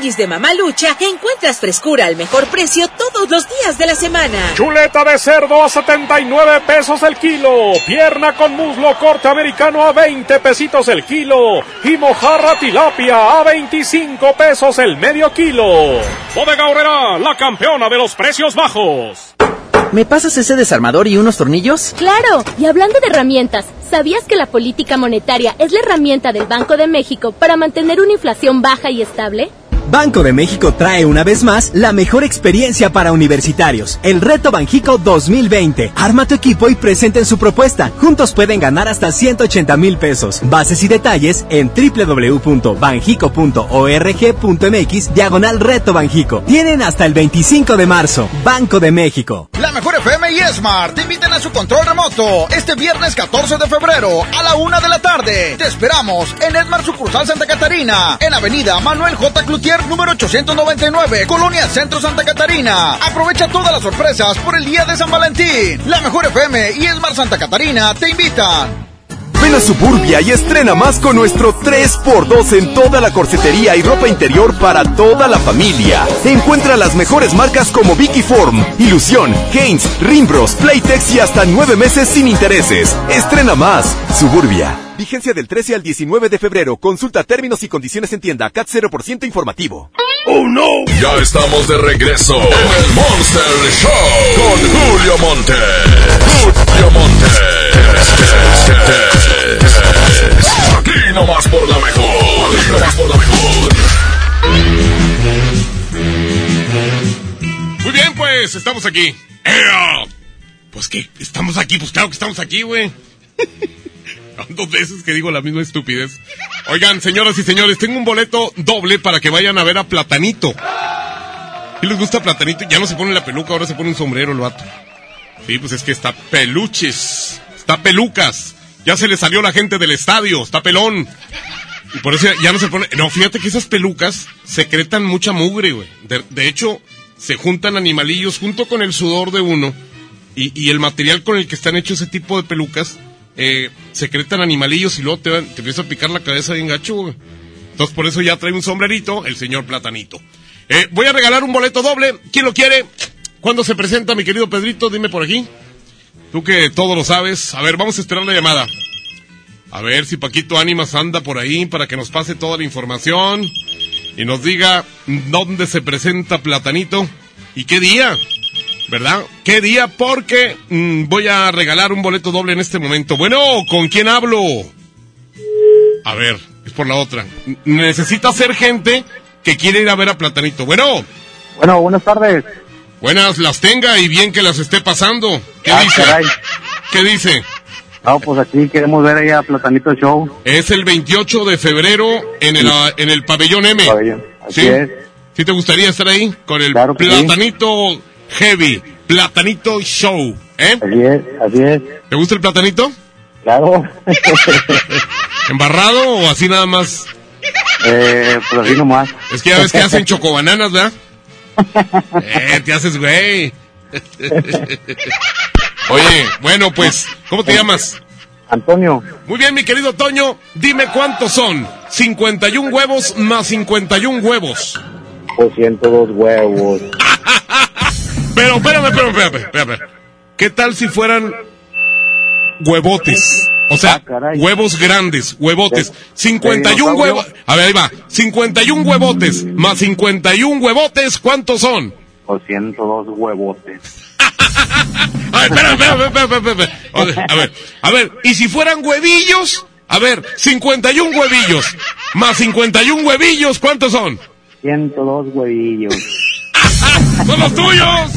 S63: Tianguis de Mamalucha encuentras frescura al mejor precio todos los días de la semana.
S64: Chuleta de cerdo a 79 pesos el kilo. Pierna con muslo corte americano a 20 pesitos el kilo. Y mojarra tilapia a 25 pesos el medio kilo. Bodega Horrera, la campeona de los precios bajos.
S65: ¿Me pasas ese desarmador y unos tornillos?
S48: Claro, y hablando de herramientas, ¿sabías que la política monetaria es la herramienta del Banco de México para mantener una inflación baja y estable?
S66: Banco de México trae una vez más la mejor experiencia para universitarios, el Reto Banjico 2020. Arma tu equipo y presenten su propuesta. Juntos pueden ganar hasta 180 mil pesos. Bases y detalles en www.banjico.org.mx diagonal Reto Banjico. Tienen hasta el 25 de marzo. Banco de México.
S39: La mejor FM y Smart te invitan a su control remoto este viernes 14 de febrero a la una de la tarde. Te esperamos en Esmar Sucursal Santa Catarina, en Avenida Manuel J. Cloutier número 899, Colonia Centro Santa Catarina. Aprovecha todas las sorpresas por el día de San Valentín. La mejor FM y Esmar Santa Catarina te invitan.
S22: Ven a Suburbia y estrena más con nuestro 3x2 en toda la corsetería y ropa interior para toda la familia. Encuentra las mejores marcas como Vicky Form, Ilusión, Haynes, Rimbros, Playtex y hasta nueve meses sin intereses. Estrena más. Suburbia. Vigencia del 13 al 19 de febrero. Consulta términos y condiciones en tienda. CAT 0% informativo.
S4: ¡Oh, no! Ya estamos de regreso en el Monster Show con Julio Monte. Julio Monte.
S8: Muy bien, pues, estamos aquí. Pues que estamos aquí, pues claro que estamos aquí, güey. Dos veces que digo la misma estupidez. Oigan, señoras y señores, tengo un boleto doble para que vayan a ver a Platanito. ¿Y les gusta Platanito? Ya no se pone la peluca, ahora se pone un sombrero el vato. Sí, pues es que está peluches, está pelucas. Ya se le salió la gente del estadio, está pelón. Y por eso ya, no se pone... No, fíjate que esas pelucas secretan mucha mugre, güey. De, hecho, se juntan animalillos junto con el sudor de uno. Y, y el material con el que están hechos ese tipo de pelucas eh, secretan animalillos y luego te, te empieza a picar la cabeza bien gacho, güey. Entonces por eso ya trae un sombrerito el señor Platanito. Eh, voy a regalar un boleto doble. ¿Quién lo quiere? ¿Cuándo se presenta, mi querido Pedrito? Dime por aquí. Tú que todo lo sabes. A ver, vamos a esperar la llamada. A ver si Paquito Ánimas anda por ahí para que nos pase toda la información y nos diga dónde se presenta Platanito y qué día, ¿verdad? ¿Qué día? Porque mm, voy a regalar un boleto doble en este momento. Bueno, ¿con quién hablo? A ver, es por la otra. Necesita ser gente que quiere ir a ver a Platanito. Bueno.
S67: Bueno, buenas tardes.
S8: Buenas las tenga y bien que las esté pasando. ¿Qué
S67: Ah,
S8: dice?
S67: caray.
S8: ¿Qué dice?
S67: No, pues aquí queremos ver ahí a Platanito Show.
S8: Es el 28 de febrero en el, ah, en el pabellón M.
S67: Así
S8: ¿Sí?
S67: es.
S8: ¿Sí te gustaría estar ahí? Con el
S67: Claro sí.
S8: platanito heavy, platanito show, ¿eh?
S67: Así es, así es.
S8: ¿Te gusta el platanito?
S67: Claro. [laughs]
S8: ¿Embarrado o así nada más?
S67: eh, pues así nomás.
S8: Es que ya ves que hacen [laughs] chocobananas, ¿verdad? Eh, te haces güey. Oye, bueno, pues, ¿cómo te llamas?
S67: Antonio.
S8: Muy bien, mi querido Toño, dime cuántos son. 51 huevos más 51 huevos.
S67: 102 huevos. [laughs]
S8: Pero, espérame, espérame, espérame, espérame. ¿Qué tal si fueran huevotes? O sea, huevos grandes, huevotes. 51
S67: dinosaurio?
S8: huevos. A ver, ahí va. 51 huevotes más 51 huevotes, ¿cuántos son?
S67: Por 102 huevotes. [laughs]
S8: A ver, espérame, espérame, espérame. O sea, A ver, a ver, ¿y si fueran huevillos? A ver, 51 huevillos más 51 huevillos, ¿cuántos son?
S67: 102 huevillos. [laughs]
S8: ¡Son los tuyos!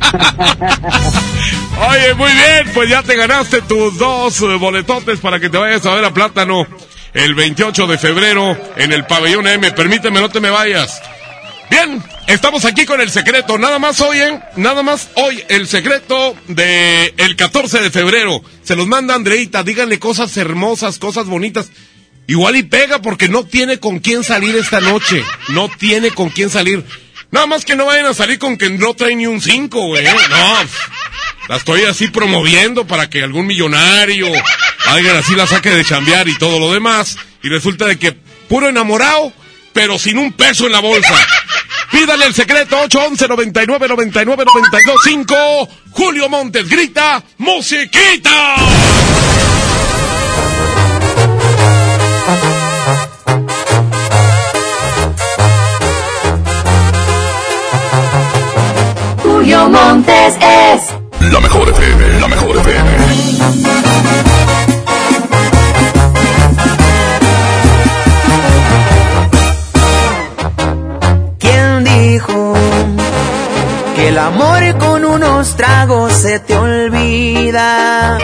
S8: [laughs] Oye, muy bien, pues ya te ganaste tus dos eh, boletotes para que te vayas a ver a Plátano el 28 de febrero en el pabellón M. Permíteme, no te me vayas. Bien, estamos aquí con el secreto. Nada más hoy, ¿eh? Nada más hoy, el secreto de el 14 de febrero. Se los manda Andreita. Díganle cosas hermosas, cosas bonitas. Igual y pega porque no tiene con quién salir esta noche. No tiene con quién salir. Nada más que no vayan a salir con que no trae ni un 5, güey. ¿eh? No. La estoy así promoviendo para que algún millonario, alguien así la saque de chambear y todo lo demás. Y resulta de que puro enamorado, pero sin un peso en la bolsa. Pídale el secreto 811 99 99 92 5. Julio Montes grita, ¡Musiquita!
S67: Julio Montes es
S68: La mejor FM, la mejor FM.
S10: ¿Quién dijo que el amor con unos tragos se te olvida?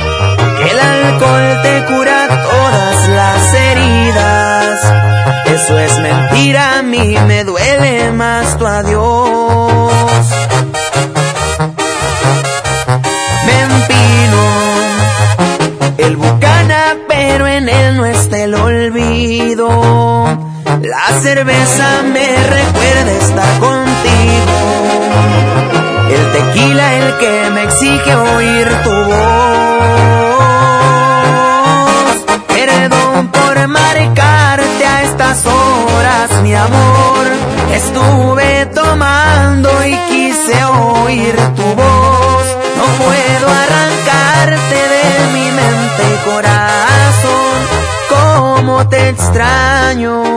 S10: Cerveza me recuerda estar contigo. El tequila el que me exige oír tu voz. Perdón por marcarte a estas horas, mi amor. Estuve tomando y quise oír tu voz. No puedo arrancarte de mi mente y corazón. Cómo te extraño.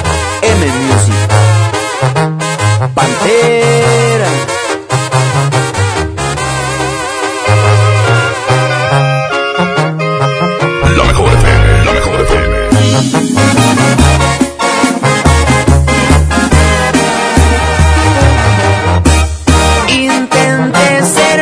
S10: Pantera.
S68: La mejor FM, la mejor FM.
S10: Intenté ser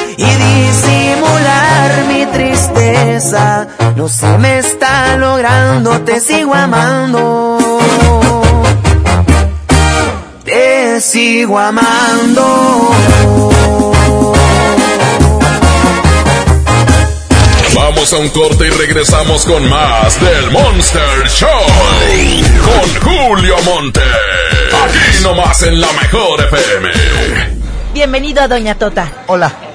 S10: y disimular mi tristeza. No se me está logrando, te sigo amando. Te sigo amando.
S4: Vamos a un corte y regresamos con más del Monster Show. Con Julio Monte. Aquí nomás en la mejor FM.
S30: Bienvenido a Doña Tota.
S14: Hola.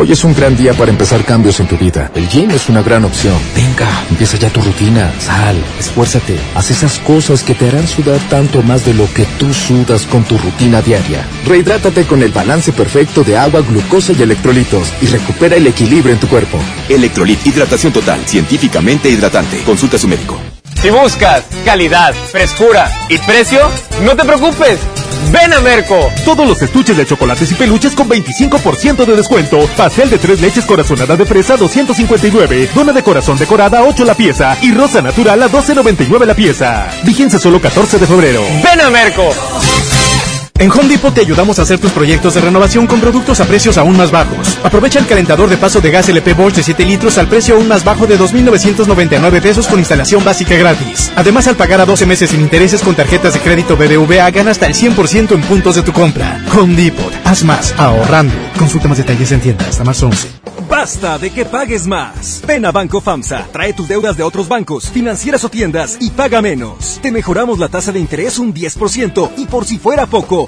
S69: Hoy es un gran día para empezar cambios en tu vida. El gym es una gran opción. Venga, empieza ya tu rutina. Sal, esfuérzate. Haz esas cosas que te harán sudar tanto más de lo que tú sudas con tu rutina diaria. Rehidrátate con el balance perfecto de agua, glucosa y electrolitos y recupera el equilibrio en tu cuerpo.
S43: Electrolit, hidratación total, científicamente hidratante. Consulta a su médico.
S18: Si buscas calidad, frescura y precio, no te preocupes. Ven a Merco.
S19: Todos los estuches de chocolates y peluches con 25% de descuento. Pastel de tres leches corazonada de fresa 259. Dona de corazón decorada 8 la pieza. Y rosa natural a 12.99 la pieza. Vigencia solo 14 de febrero.
S18: Ven a Merco.
S19: En Home Depot te ayudamos a hacer tus proyectos de renovación con productos a precios aún más bajos. Aprovecha el calentador de paso de gas LP Bosch de 7 litros al precio aún más bajo de 2.999 pesos con instalación básica gratis. Además, al pagar a 12 meses sin intereses con tarjetas de crédito BBVA, gana hasta el 100% en puntos de tu compra. Home Depot. Haz más, ahorrando. Consulta más detalles en tienda hasta marzo 11.
S70: Basta de que pagues más. Ven a Banco FAMSA, trae tus deudas de otros bancos, financieras o tiendas y paga menos. Te mejoramos la tasa de interés un 10% y por si fuera poco,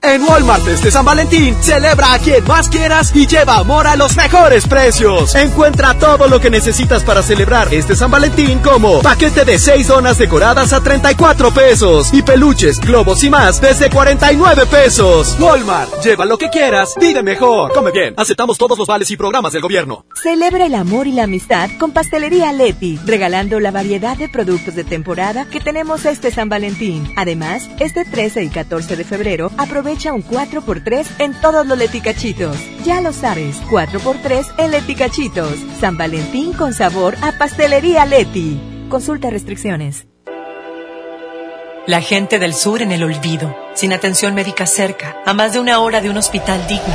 S22: En Walmart este San Valentín, celebra a quien más quieras y lleva amor a los mejores precios. Encuentra todo lo que necesitas para celebrar este San Valentín como paquete de 6 donas decoradas a 34 pesos y peluches, globos y más desde 49 pesos. Walmart, lleva lo que quieras, vive mejor. Come bien, aceptamos todos los vales y programas del gobierno.
S30: Celebra el amor y la amistad con Pastelería Leti, regalando la variedad de productos de temporada que tenemos este San Valentín. Además, este 13 y 14 de febrero aprovecha un 4x3 en todos los leticachitos. Ya lo sabes, 4x3 en leticachitos. San Valentín con sabor a pastelería Leti. Consulta restricciones.
S57: La gente del sur en el olvido, sin atención médica cerca, a más de una hora de un hospital digno.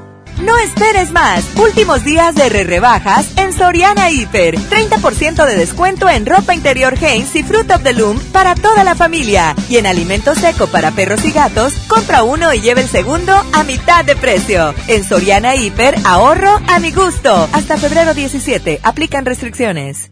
S30: No esperes más. Últimos días de re rebajas en Soriana Hiper. 30% de descuento en ropa interior Hanes y Fruit of the Loom para toda la familia. Y en alimento seco para perros y gatos, compra uno y lleva el segundo a mitad de precio. En Soriana Hiper, ahorro a mi gusto. Hasta febrero 17. Aplican restricciones.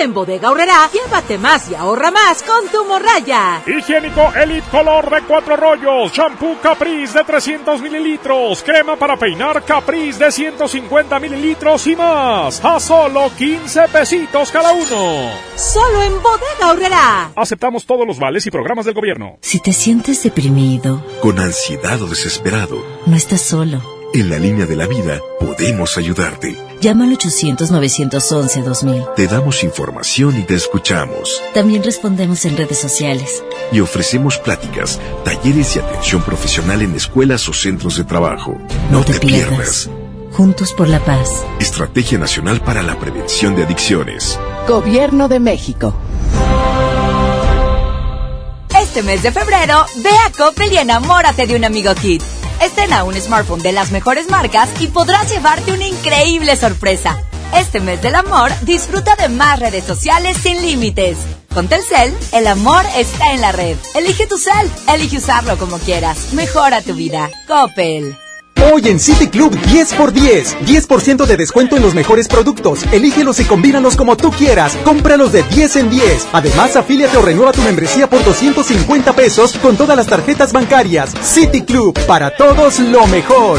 S14: En Bodega Horrera, llévate más y ahorra más con tu morraya.
S64: Higiénico Elite Color de cuatro rollos, shampoo Caprice de 300 mililitros, crema para peinar Caprice de 150 mililitros y más. A solo 15 pesitos cada uno.
S14: Solo en Bodega Horrera.
S64: Aceptamos todos los vales y programas del gobierno.
S71: Si te sientes deprimido,
S13: con ansiedad o desesperado,
S71: no estás solo.
S13: En la línea de la vida podemos ayudarte.
S71: Llama al 800-911-2000.
S13: Te damos información y te escuchamos.
S71: También respondemos en redes sociales.
S13: Y ofrecemos pláticas, talleres y atención profesional en escuelas o centros de trabajo. No, te, pierdas.
S71: Juntos por la paz.
S13: Estrategia Nacional para la Prevención de Adicciones.
S33: Gobierno de México.
S30: Este mes de febrero, ve a Coppel y enamórate de un amigo Kit. Estrena un smartphone de las mejores marcas y podrás llevarte una increíble sorpresa. Este mes del amor, disfruta de más redes sociales sin límites. Con Telcel, el amor está en la red. Elige tu cel, elige usarlo como quieras. Mejora tu vida. Coppel.
S19: Hoy en City Club 10 x 10. 10% de descuento en los mejores productos. Elígelos y combínalos como tú quieras. Cómpralos de 10 en 10. Además, afíliate o renueva tu membresía por 250 pesos con todas las tarjetas bancarias. City Club, para todos lo mejor.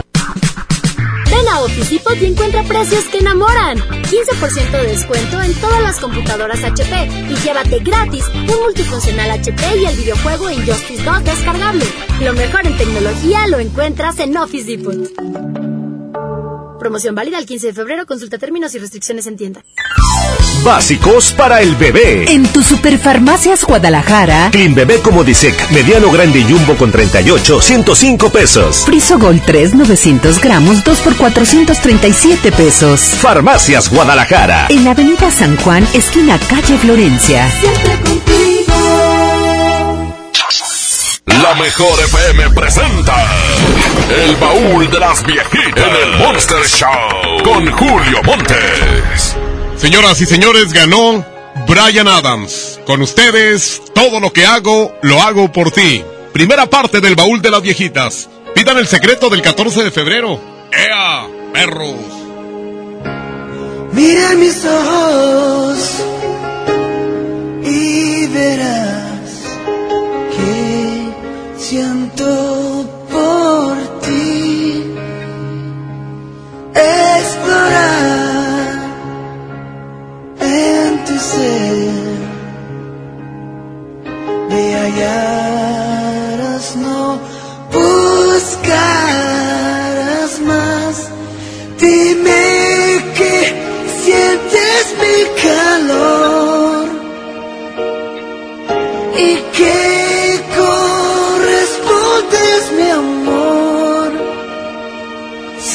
S48: Ven a Office Depot y encuentra precios que enamoran. 15% de descuento en todas las computadoras HP y llévate gratis un multifuncional HP y el videojuego Injustice 2 descargable. Lo mejor en tecnología lo encuentras en Office Depot. Promoción válida el 15 de febrero. Consulta términos y restricciones en tienda.
S72: Básicos para el bebé.
S48: En tu Superfarmacias Guadalajara.
S72: Clean Bebé como Disec, mediano, grande y jumbo con 38, 105 pesos.
S48: Friso Gold 3, 900 gramos, 2 por 437 pesos.
S72: Farmacias Guadalajara.
S48: En Avenida San Juan, esquina calle Florencia.
S73: Siempre contigo.
S4: La mejor FM presenta El baúl de las viejitas en el Monster Show con Julio Montes.
S8: Señoras y señores, ganó Brian Adams. Con ustedes, todo lo que hago, lo hago por ti. Primera parte del baúl de las viejitas. Pidan el secreto del 14 de febrero. ¡Ea, perros!
S10: Mira mis ojos y verás Explorar en tu ser. Me hallarás,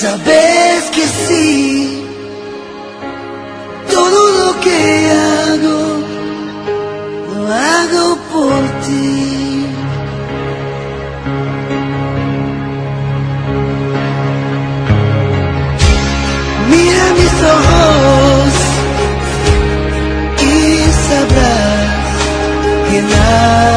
S10: Sabes que sí, todo lo que hago, lo hago por ti. Mira mis ojos y sabrás que nada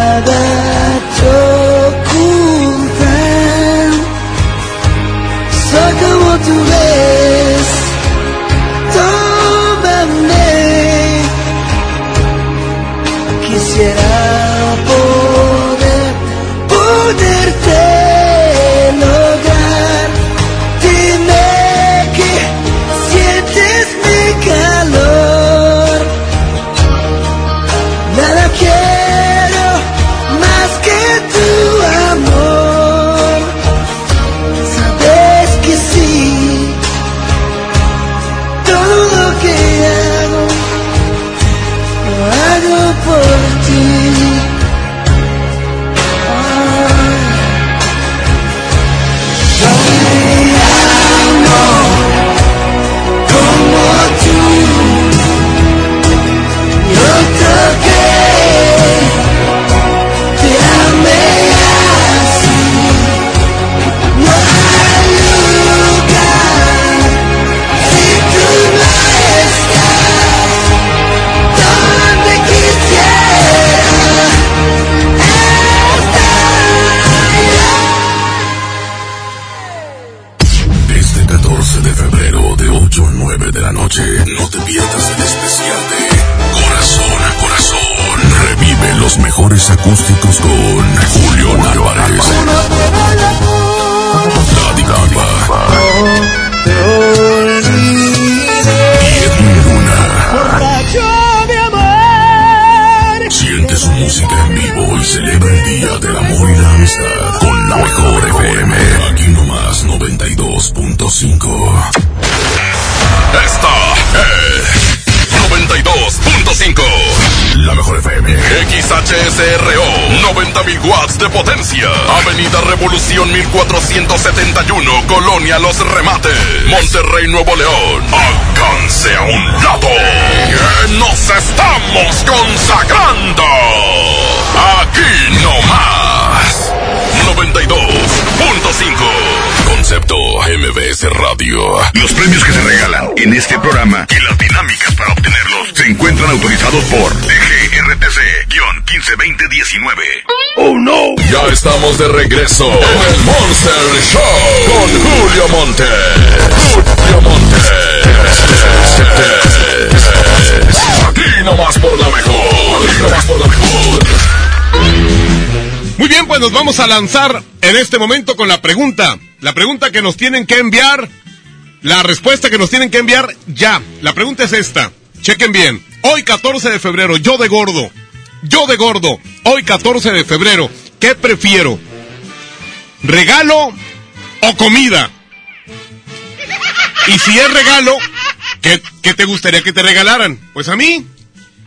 S4: XHSRO. 90.000 watts de potencia. Avenida Revolución 1471. Colonia Los Remates. Monterrey, Nuevo León. Alcance a un lado. Nos estamos consagrando. Aquí no más. 92.5. Concepto MBS Radio.
S39: Los premios que se regalan en este programa y las dinámicas para obtenerlos se encuentran autorizados por DGRTC-152019.
S4: ¡Oh no! Ya estamos de regreso en el Monster Show con Julio Monte. Julio Monte. Aquí nomás por la mejor. Aquí nomás por la mejor.
S8: Muy bien, pues nos vamos a lanzar en este momento con la pregunta. La pregunta que nos tienen que enviar. La respuesta que nos tienen que enviar ya. La pregunta es esta. Chequen bien. Hoy 14 de febrero, yo de gordo. Yo de gordo. Hoy 14 de febrero. ¿Qué prefiero? ¿Regalo o comida? Y si es regalo, ¿qué, qué te gustaría que te regalaran? Pues a mí,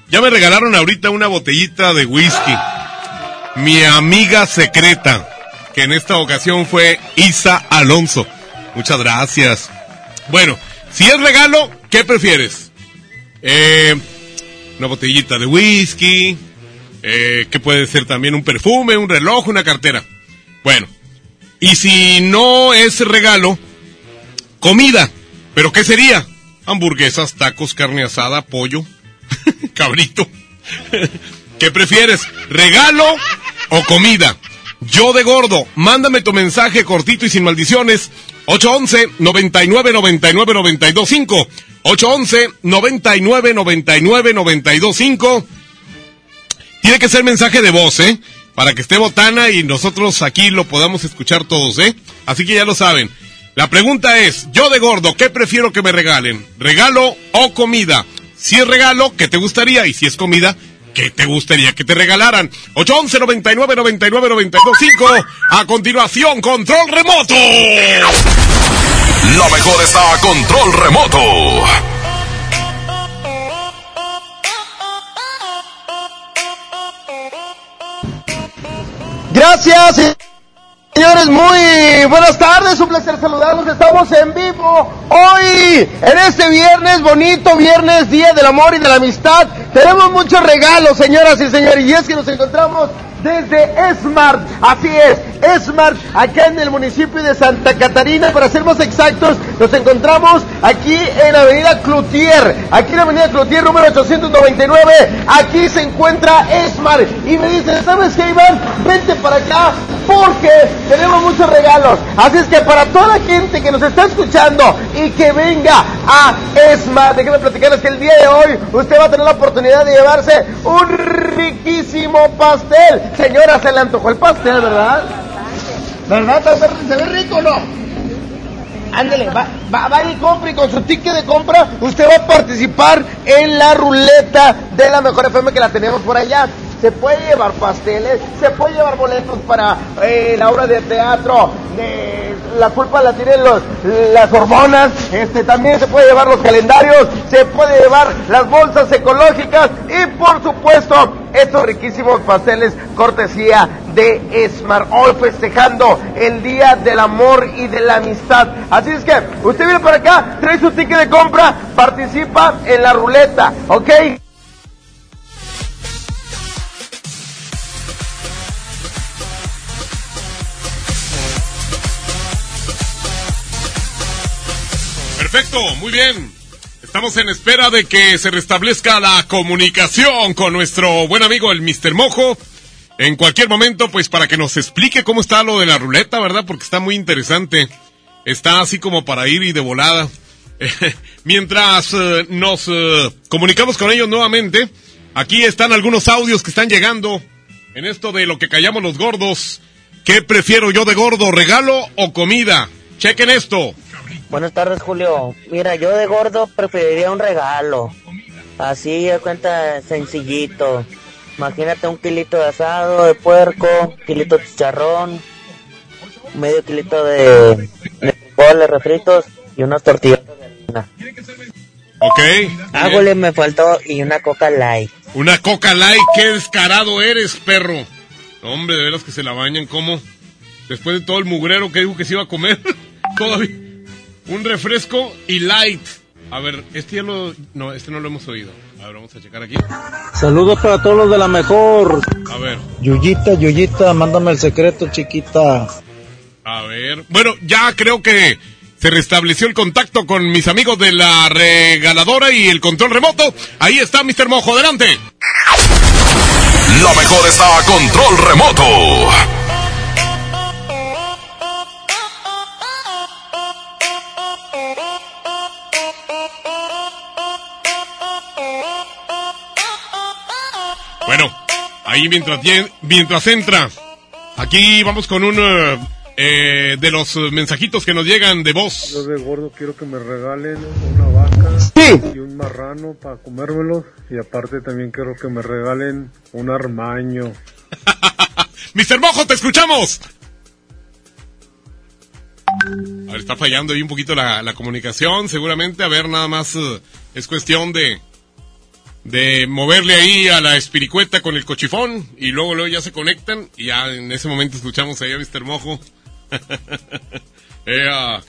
S8: ya me regalaron ahorita una botellita de whisky. Mi amiga secreta, que en esta ocasión fue Isa Alonso. Muchas gracias. Bueno, si es regalo, ¿qué prefieres? Eh, una botellita de whisky, eh, que puede ser también un perfume, un reloj, una cartera. Bueno, y si no es regalo, comida. ¿Pero qué sería? Hamburguesas, tacos, carne asada, pollo, [laughs] cabrito. ¿Qué prefieres? ¿Regalo o comida? Yo de gordo, mándame tu mensaje cortito y sin maldiciones. 811 99 99 925 811 99 99 925 Tiene que ser mensaje de voz, ¿eh? Para que esté botana y nosotros aquí lo podamos escuchar todos, ¿eh? Así que ya lo saben. La pregunta es, yo de gordo, ¿qué prefiero que me regalen? ¿Regalo o comida? Si es regalo, ¿qué te gustaría? Y si es comida, ¿qué te gustaría que te regalaran? 811 99 99 925 A continuación, control remoto.
S4: La mejor está a control remoto.
S74: Gracias, señores. Muy buenas tardes. Un placer saludarlos. Estamos en vivo hoy, en este viernes, bonito viernes, Día del Amor y de la Amistad. Tenemos muchos regalos, señoras y señores. Y es que nos encontramos desde Smart. Así es, Smart, acá en el municipio de Santa Catarina. Para ser más exactos, nos encontramos aquí en Avenida Cloutier. Aquí en Avenida Cloutier, número 899. Aquí se encuentra Smart. Y me dicen, ¿sabes qué, Iván? Vente para acá porque tenemos muchos regalos. Así es que para toda la gente que nos está escuchando y que venga a Smart, déjenme platicarles que el día de hoy usted va a tener la oportunidad de llevarse un riquísimo pastel. Señora, se le antojó el pastel, ¿verdad? ¿Verdad? ¿Se ve, rico o no? Ándele, va, va, vaya y compre y con su ticket de compra usted va a participar en la ruleta de la mejor FM que la tenemos por allá. Se puede llevar pasteles, se puede llevar boletos para eh, la obra de teatro, la culpa la tienen los, las hormonas, este, también se puede llevar los calendarios, se puede llevar las bolsas ecológicas y por supuesto estos riquísimos pasteles cortesía de Smart, hoy festejando el Día del Amor y de la Amistad. Así es que usted viene para acá, trae su ticket de compra, participa en la ruleta, ¿ok?
S8: Perfecto, muy bien. Estamos en espera de que se restablezca la comunicación con nuestro buen amigo el Mr. Mojo. En cualquier momento, pues para que nos explique cómo está lo de la ruleta, ¿verdad? Porque está muy interesante. está así como para ir y de volada. [laughs] Mientras eh, nos eh, comunicamos con ellos nuevamente, aquí están algunos audios que están llegando en esto de lo que callamos los gordos. ¿Qué prefiero yo de gordo, regalo o comida? Chequen esto.
S75: Buenas tardes, Julio. Mira, yo de gordo preferiría un regalo. Así, de cuenta, sencillito. Imagínate un kilito de asado de puerco, kilito de chicharrón, medio kilito de, de frijoles refritos y unas tortillas de harina.
S8: Ok.
S75: Ah, Julio, me faltó y una coca light.
S8: Una coca light, qué descarado eres, perro. Hombre, de veras que se la bañan como después de todo el mugrero que dijo que se iba a comer. [laughs] Todavía un refresco y light. A ver, este ya lo no, este no lo hemos oído. A ver, vamos a checar aquí.
S76: Saludos para todos los de la mejor.
S8: A ver.
S76: Yuyita, Yuyita, mándame el secreto, chiquita.
S8: A ver. Bueno, ya creo que se restableció el contacto con mis amigos de la regaladora y el control remoto. Ahí está Mr. Mojo, adelante.
S4: Lo mejor está a control remoto.
S8: Ahí mientras, mientras entra, aquí vamos con un eh, eh, de los mensajitos que nos llegan de voz.
S77: Yo de gordo quiero que me regalen una vaca y un marrano para comérmelo y aparte también quiero que me regalen un armaño. [laughs]
S8: Mr. Mojo, te escuchamos. A ver, está fallando ahí un poquito la, la comunicación, seguramente. A ver, nada más eh, es cuestión de, de moverle ahí a la espiricueta con el cochifón y luego, luego ya se conectan y ya en ese momento escuchamos ahí a Mr. Mojo. [laughs] Ea.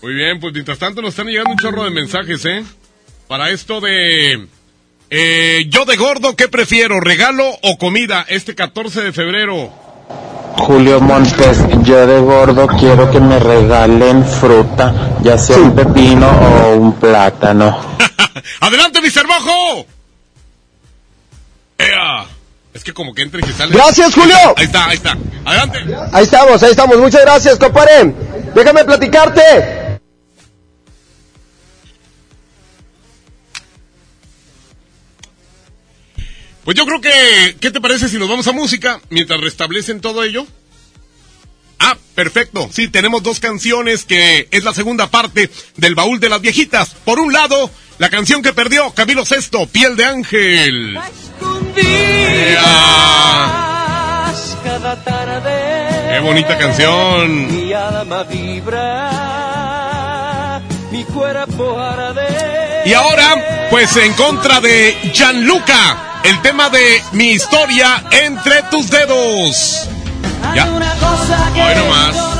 S8: Muy bien, pues mientras tanto nos están llegando un chorro de mensajes, ¿eh? Para esto de... Eh, yo de gordo, ¿qué prefiero? ¿Regalo o comida? Este 14 de febrero.
S76: Julio Montes, yo de gordo quiero que me regalen fruta, ya sea un pepino o un plátano. [laughs]
S8: ¡Adelante, Mr. Mojo! ¡Ea! Es que como que entra y se sale.
S78: Gracias, Julio.
S8: Ahí está, ahí está. Adelante.
S78: Ahí estamos, ahí estamos. Muchas gracias, compadre. Déjame platicarte.
S8: Pues yo creo que, ¿qué te parece si nos vamos a música mientras restablecen todo ello? Ah, perfecto. Sí, tenemos dos canciones que es la segunda parte del baúl de las viejitas. Por un lado, la canción que perdió Camilo Sesto, Piel de Ángel.
S79: Cada tarde,
S8: Qué bonita canción.
S79: mi alma vibra, mi cuerpo arde.
S8: Y ahora, pues en contra de Gianluca, el tema de mi historia entre tus dedos. Ya.
S79: Una cosa que
S8: Hoy nomás.
S79: aún,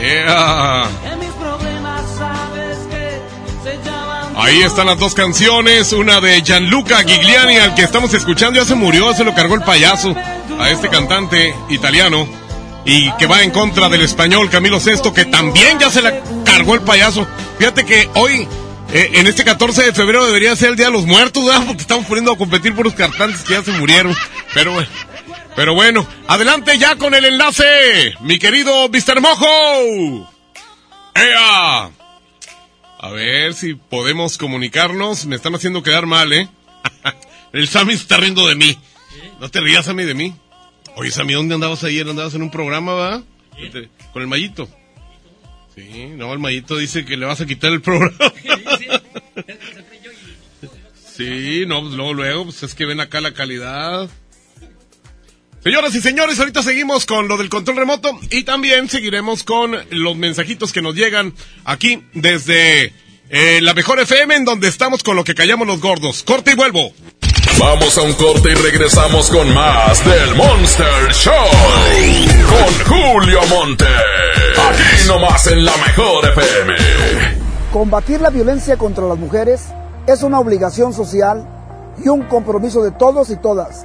S8: Yeah. Ahí están las dos canciones, una de Gianluca Gigliani, al que estamos escuchando, ya se murió, se lo cargó el payaso, a este cantante italiano, y que va en contra del español Camilo Sesto, que también ya se la cargó el payaso. Fíjate que hoy, eh, en este 14 de febrero, debería ser el Día de los Muertos, ¿verdad? Porque estamos poniendo a competir por los cantantes que ya se murieron. Pero bueno, pero bueno, adelante ya con el enlace, mi querido Mr. Mojo. ¡Ea! A ver si podemos comunicarnos. Me están haciendo quedar mal, ¿eh? [laughs] El Sammy se está riendo de mí. No te rías, Sammy, de mí. Oye, Sammy, ¿dónde andabas ayer? ¿Andabas en un programa, va? Con el Mayito. Sí, no, el Mayito dice que le vas a quitar el [laughs] programa. Sí, no, pues luego, luego, pues es que ven acá la calidad. Señoras y señores, ahorita seguimos con lo del control remoto y también seguiremos con los mensajitos que nos llegan aquí desde eh, la mejor FM en donde estamos con lo que callamos los gordos. Corte y vuelvo.
S4: Vamos a un corte y regresamos con más del Monster Show. Con Julio Monte. Aquí nomás en la mejor FM.
S80: Combatir la violencia contra las mujeres es una obligación social y un compromiso de todos y todas.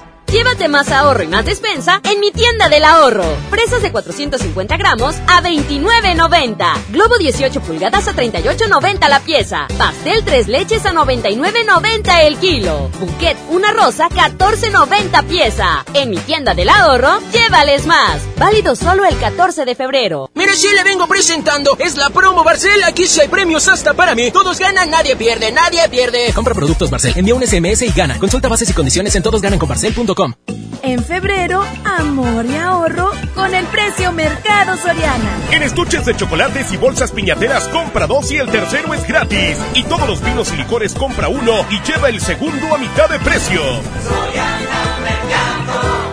S16: Llévate más ahorro y más despensa en mi tienda del ahorro. Presas de 450 gramos a 29.90. Globo 18 pulgadas a 38.90 la pieza. Pastel 3 leches a 99.90 el kilo. Bouquet una rosa 14.90 pieza. En mi tienda del ahorro, llévales más. Válido solo el 14 de febrero.
S34: Mire, si le vengo presentando. Es la promo Barcel. Aquí sí hay premios hasta para mí. Todos ganan, nadie pierde, nadie pierde.
S81: Compra productos Barcel. Envía un SMS y gana. Consulta bases y condiciones en todosgananconbarcel.com.
S82: En febrero, amor y ahorro con el precio Mercado Soriana.
S29: En estuches de chocolates y bolsas piñateras compra dos y el tercero es gratis. Y todos los vinos y licores compra uno y lleva el segundo a mitad de precio.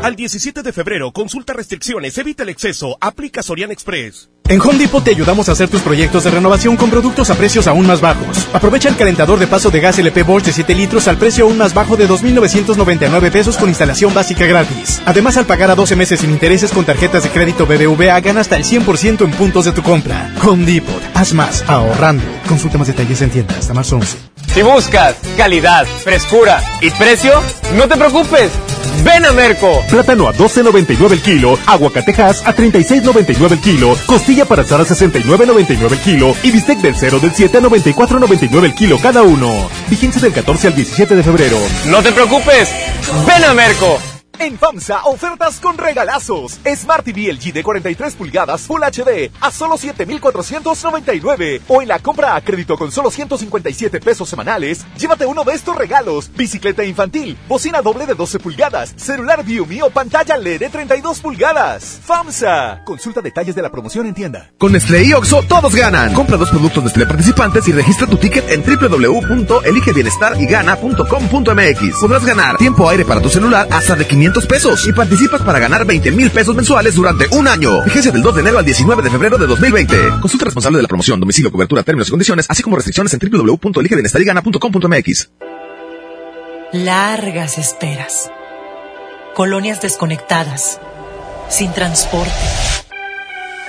S29: Al 17 de febrero, consulta restricciones, evita el exceso, aplica Sorian Express.
S83: En Home Depot te ayudamos a hacer tus proyectos de renovación con productos a precios aún más bajos. Aprovecha el calentador de paso de gas LP Bosch de 7 litros al precio aún más bajo de 2.999 pesos con instalación básica gratis. Además, al pagar a 12 meses sin intereses con tarjetas de crédito BBVA, gana hasta el 100% en puntos de tu compra. Home Depot, haz más, ahorrando. Consulta más detalles en tienda hasta marzo 11.
S18: Si buscas calidad, frescura y precio, no te preocupes. Ven a Merco.
S29: Plátano a 12.99 el kilo, aguacatejas a 36.99 el kilo, costilla para asar a 69.99 el kilo y bistec del 0 del 7 a 94.99 el kilo cada uno. Vigencia del 14 al 17 de febrero.
S18: No te preocupes. Ven a Merco.
S29: En FAMSA, ofertas con regalazos. Smart TV LG de 43 pulgadas Full HD a solo 7,499. O en la compra a crédito con solo 157 pesos semanales, llévate uno de estos regalos. Bicicleta infantil, bocina doble de 12 pulgadas, celular Viumi o pantalla LED de 32 pulgadas. FAMSA. Consulta detalles de la promoción en tienda.
S84: Con Nestlé y Oxo, todos ganan. Compra dos productos Nestlé participantes y registra tu ticket en www.eligebienestarygana.com.mx. Podrás ganar tiempo aire para tu celular hasta de 500 y participas para ganar 20 mil pesos mensuales durante un año. Vigencia del 2 de enero al 19 de febrero de 2020. Consulta responsable de la promoción, domicilio, cobertura, términos y condiciones, así como restricciones en www.eligebienestarygana.com.mx.
S57: Largas esperas. Colonias desconectadas. Sin transporte.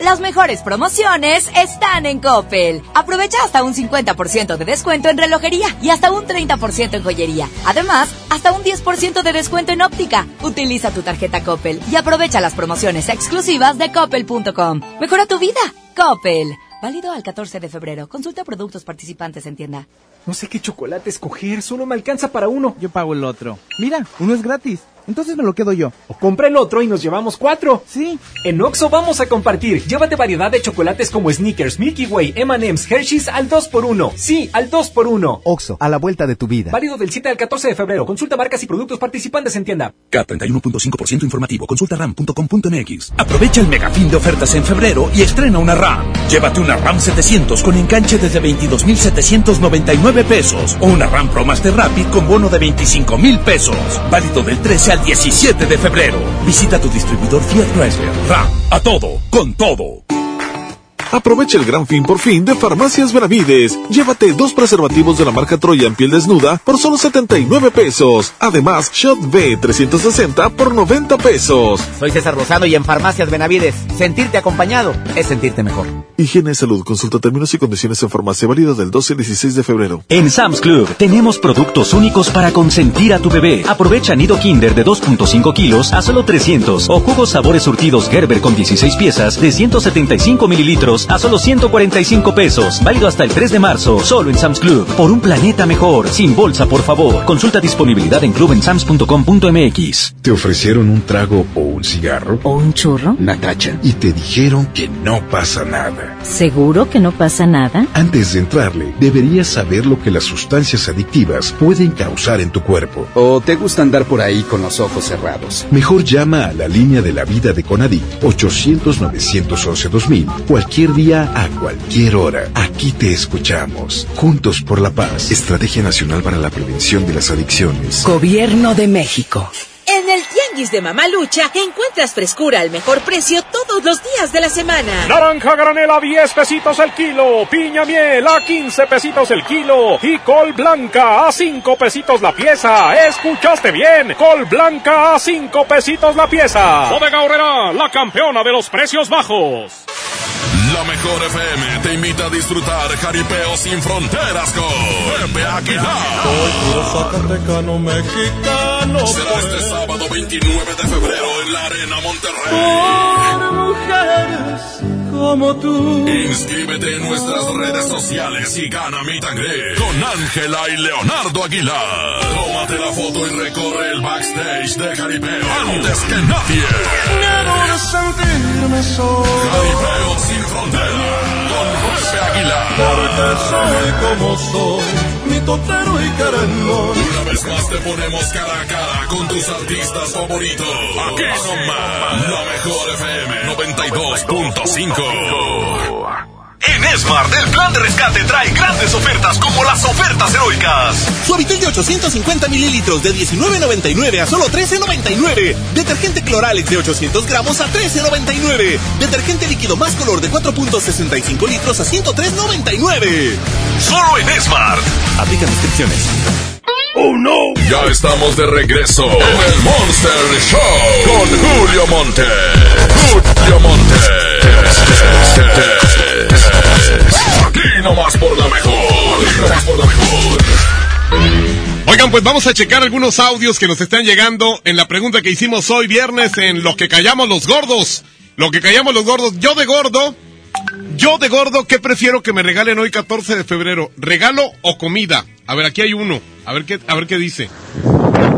S30: Las mejores promociones están en Coppel. Aprovecha hasta un 50% de descuento en relojería y hasta un 30% en joyería. Además, hasta un 10% de descuento en óptica. Utiliza tu tarjeta Coppel y aprovecha las promociones exclusivas de coppel.com. Mejora tu vida. Coppel. Válido al 14 de febrero. Consulta productos participantes en tienda.
S19: No sé qué chocolate escoger, solo me alcanza para uno.
S85: Yo pago el otro. Mira, uno es gratis. Entonces me lo quedo yo.
S19: O compra el otro y nos llevamos cuatro.
S85: Sí.
S19: En Oxo vamos a compartir. Llévate variedad de chocolates como Snickers, Milky Way, M&M's, Hershey's al 2x1. Sí, al 2x1.
S85: Oxo, a la vuelta de tu vida.
S19: Válido del 7 al 14 de febrero. Consulta marcas y productos participantes en tienda.
S29: K31.5% informativo. Consulta ram.com.mx. Aprovecha el megafín de ofertas en febrero y estrena una RAM. Llévate una RAM 700 con enganche desde 22.799 pesos. O una RAM Pro Master Rapid con bono de 25.000 pesos. Válido del 13 al 17 de febrero. Visita tu distribuidor Fiat Chrysler. RAM. A todo. Con todo.
S86: Aprovecha el gran fin por fin de Farmacias Benavides. Llévate dos preservativos de la marca Troya en piel desnuda por solo 79 pesos. Además, Shot B 360 por 90 pesos.
S87: Soy César Rosado y en Farmacias Benavides, sentirte acompañado es sentirte mejor.
S86: Higiene y salud. Consulta términos y condiciones en farmacia válida del 12 al 16 de febrero.
S29: En Sam's Club tenemos productos únicos para consentir a tu bebé. Aprovecha nido Kinder de 2.5 kilos a solo 300 o jugos sabores surtidos Gerber con 16 piezas de 175 mililitros a solo 145 pesos. Válido hasta el 3 de marzo, solo en Sam's Club. Por un planeta mejor, sin bolsa, por favor. Consulta disponibilidad en clubensams.com.mx.
S13: ¿Te ofrecieron un trago o un cigarro
S88: ¿O un churro?
S13: Natacha y te dijeron que no pasa nada.
S88: ¿Seguro que no pasa nada?
S13: Antes de entrarle, deberías saber lo que las sustancias adictivas pueden causar en tu cuerpo.
S89: ¿O te gusta andar por ahí con los ojos cerrados?
S13: Mejor llama a la línea de la vida de Conadic 800-911-2000 cualquier día a cualquier hora. Aquí te escuchamos. Juntos por la paz. Estrategia Nacional para la Prevención de las Adicciones.
S33: Gobierno de México.
S30: En el Tianguis de Mamalucha encuentras frescura al mejor precio todos los días de la semana.
S64: Naranja granela a 10 pesitos el kilo, piña miel a 15 pesitos el kilo y col blanca a 5 pesitos la pieza. ¿Escuchaste bien? Col blanca a 5 pesitos la pieza. Bodega Horrera, la campeona de los precios bajos.
S4: La mejor FM te invita a disfrutar Jaripeo sin fronteras con Pepe Aguilar.
S90: Zacatecano mexicano.
S4: Será este sábado 29 de febrero en la Arena Monterrey.
S90: Por mujeres como tú.
S4: Inscríbete en nuestras redes sociales y gana mi tangre con Ángela y Leonardo Aguilar. Tómate la foto y recorre el backstage de Jaripeo antes que nadie.
S90: Miedo de sentirme solo. Porque soy como soy, mi totero y querendón.
S4: Una vez más te ponemos cara a cara con tus artistas favoritos. Aquí nomás, la mejor FM 92.5.
S43: En Esmart, el plan de rescate trae grandes ofertas como las ofertas heroicas.
S34: Suavitel de 850 mililitros de 19.99 a solo 13.99. Detergente Cloralex de 800 gramos a 13.99. Detergente líquido más color de 4.65 litros a 103.99.
S43: Solo en Esmart.
S34: Aplica descripciones.
S4: ¡Oh no! Ya estamos de regreso en el Monster Show con Julio Monte. Julio Monte. Aquí nomás por la mejor. Aquí nomás por la mejor.
S8: Oigan, pues vamos a checar algunos audios que nos están llegando en la pregunta que hicimos hoy viernes en Lo que callamos los gordos. Lo que callamos los gordos. Yo de gordo, yo de gordo, ¿qué prefiero que me regalen hoy 14 de febrero? ¿Regalo o comida? A ver, aquí hay uno. A ver qué, a ver qué dice.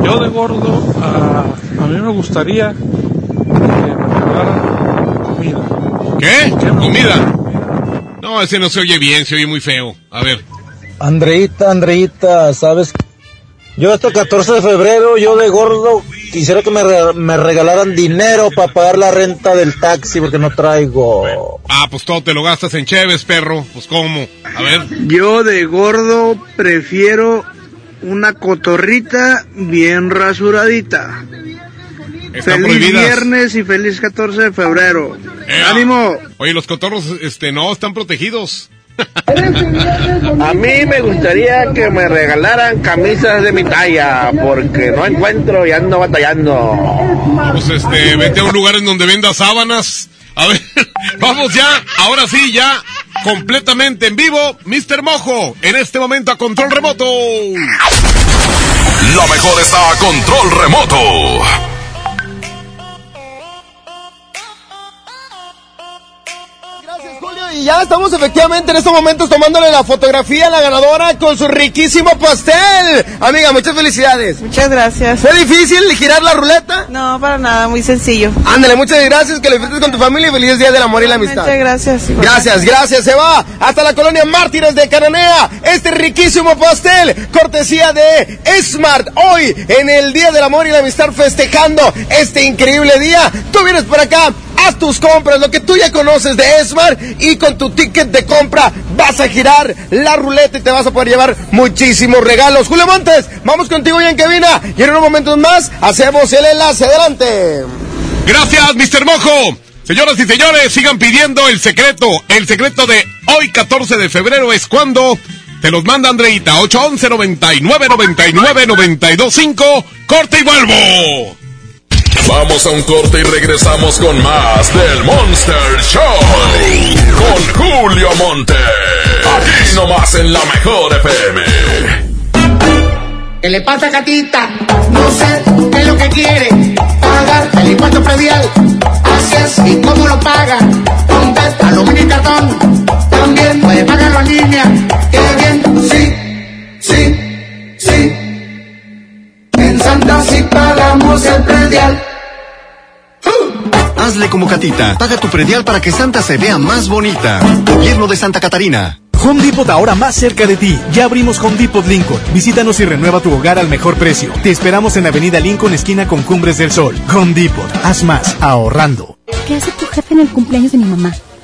S91: Yo de gordo, ah, a mí me gustaría que me regalaran comida.
S8: ¿Qué? ¿Comida? No, ese no se oye bien, se oye muy feo. A ver.
S6: Andreita, Andreita, ¿sabes? Yo este 14 de febrero, yo de gordo, quisiera que me, re- me regalaran dinero para pagar la renta del taxi porque no traigo.
S8: Ah, pues todo te lo gastas en Cheves, perro. Pues cómo. A ver.
S86: Yo de gordo prefiero una cotorrita bien rasuradita.
S8: Están
S86: feliz
S8: prohibidas.
S86: viernes y feliz 14 de febrero.
S8: Eh,
S86: ¡Ánimo!
S8: Oye, los cotorros, este, no, están protegidos. [laughs]
S86: A mí me gustaría que me regalaran camisas de mi talla porque no encuentro y ando batallando.
S8: Pues este, vete a un lugar en donde venda sábanas. A ver, [laughs] vamos ya, ahora sí, ya, completamente en vivo, Mr. Mojo, en este momento a control remoto.
S4: La mejor está a control remoto.
S74: Y ya estamos efectivamente en estos momentos tomándole la fotografía a la ganadora con su riquísimo pastel. Amiga, muchas felicidades.
S92: Muchas gracias.
S74: ¿Fue difícil girar la ruleta?
S92: No, para nada, muy sencillo.
S74: Ándale, muchas gracias, que lo disfrutes con tu familia y feliz día del amor y la amistad.
S92: Muchas gracias.
S74: Gracias, gracias. Se va hasta la colonia Mártires de Cananea. Este riquísimo pastel, cortesía de Smart. Hoy, en el Día del Amor y la Amistad, festejando este increíble día. Tú vienes por acá, haz tus compras, lo que tú ya conoces de Smart. Y con tu ticket de compra vas a girar la ruleta y te vas a poder llevar muchísimos regalos. Julio Montes, vamos contigo ya en cabina. Y en unos momentos más, hacemos el enlace. Adelante.
S8: Gracias, Mr. Mojo. Señoras y señores, sigan pidiendo el secreto. El secreto de hoy, 14 de febrero, es cuando te los manda Andreita. 811 99 99 925 Corte y vuelvo.
S4: Vamos a un corte y regresamos con más del Monster Show. Con Julio Monte. Aquí nomás en la mejor FM.
S93: ¿Qué le pasa, gatita? No sé qué es lo que quiere. Pagar el impuesto predial. Así es, ¿y cómo lo paga? Con PET, aluminio y cartón. También puede pagarlo en línea. ¡Qué
S94: como Catita. Paga tu predial para que Santa se vea más bonita. Gobierno de Santa Catarina.
S95: Home Depot ahora más cerca de ti. Ya abrimos Home Depot Lincoln. Visítanos y renueva tu hogar al mejor precio. Te esperamos en Avenida Lincoln, esquina con Cumbres del Sol. Home Depot. Haz más ahorrando.
S96: ¿Qué hace tu jefe en el cumpleaños de mi mamá?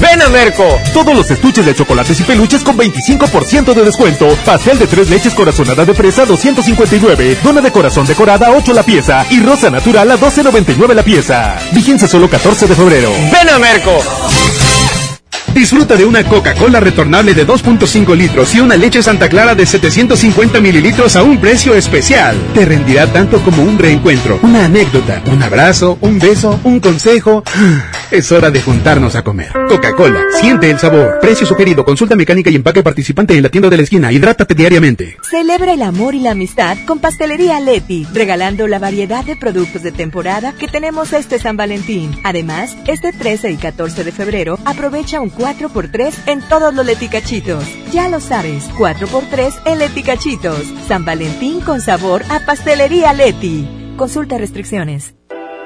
S97: Ven a Merco.
S98: Todos los estuches de chocolates y peluches con 25% de descuento. Pastel de tres leches corazonada de fresa 259. Dona de corazón decorada 8 la pieza. Y rosa natural a 12.99 la pieza. Vigencia solo 14 de febrero.
S97: Ven a Merco.
S99: Disfruta de una Coca-Cola retornable de 2.5 litros y una leche Santa Clara de 750 mililitros a un precio especial. Te rendirá tanto como un reencuentro, una anécdota, un abrazo, un beso, un consejo. Es hora de juntarnos a comer. Coca-Cola, siente el sabor. Precio sugerido, consulta mecánica y empaque participante en la tienda de la esquina. Hidrátate diariamente.
S30: Celebra el amor y la amistad con Pastelería Leti, regalando la variedad de productos de temporada que tenemos este San Valentín. Además, este 13 y 14 de febrero aprovecha un 4x3 en todos los leticachitos. Ya lo sabes, 4x3 en leticachitos. San Valentín con sabor a Pastelería Leti. Consulta restricciones.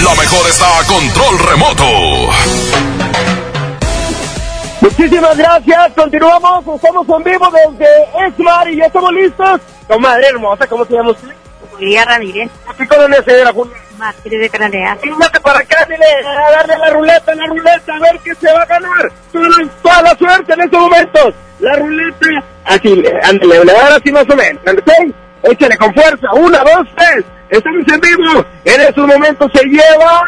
S4: La mejor está a control remoto.
S74: Muchísimas gracias, continuamos, estamos en vivo desde Esmar y ya estamos listos. Comadre hermosa, ¿cómo se llama usted?
S100: Julia Ramírez.
S74: ¿Qué colonia se la Julia?
S100: Mártires de Cananea.
S74: Fíjate para acá, dile, a darle la ruleta, la ruleta, a ver qué se va a ganar. Toda, toda la suerte en estos momentos. La ruleta, así, ándale, le va a dar así más o menos. Échale con fuerza, una, dos, tres. Estamos en vivo. En estos momentos se lleva.